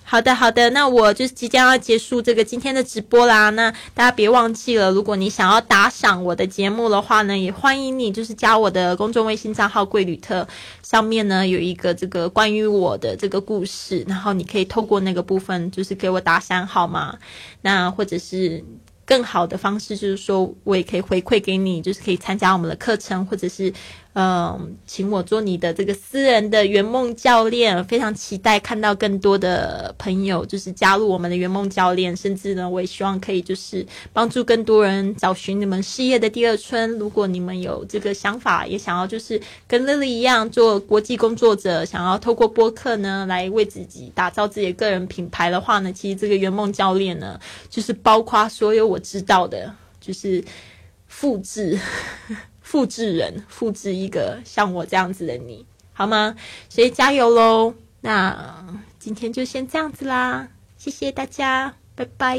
好的，好的，那我就是即将要结束这个今天的直播啦。那大家别忘记了，如果你想要打赏我的节目的话呢，也欢迎你就是加我的公众微信账号“贵旅特”，上面呢有一个这个关于我的这个故事，然后你可以透过那个部分就是给我打赏好吗？那或者是。更好的方式就是说，我也可以回馈给你，就是可以参加我们的课程，或者是，嗯，请我做你的这个私人的圆梦教练。非常期待看到更多的朋友就是加入我们的圆梦教练，甚至呢，我也希望可以就是帮助更多人找寻你们事业的第二春。如果你们有这个想法，也想要就是跟 Lily 一样做国际工作者，想要透过播客呢来为自己打造自己的个人品牌的话呢，其实这个圆梦教练呢，就是包括所有。我知道的，就是复制、复制人，复制一个像我这样子的你，好吗？所以加油喽！那今天就先这样子啦，谢谢大家，拜拜。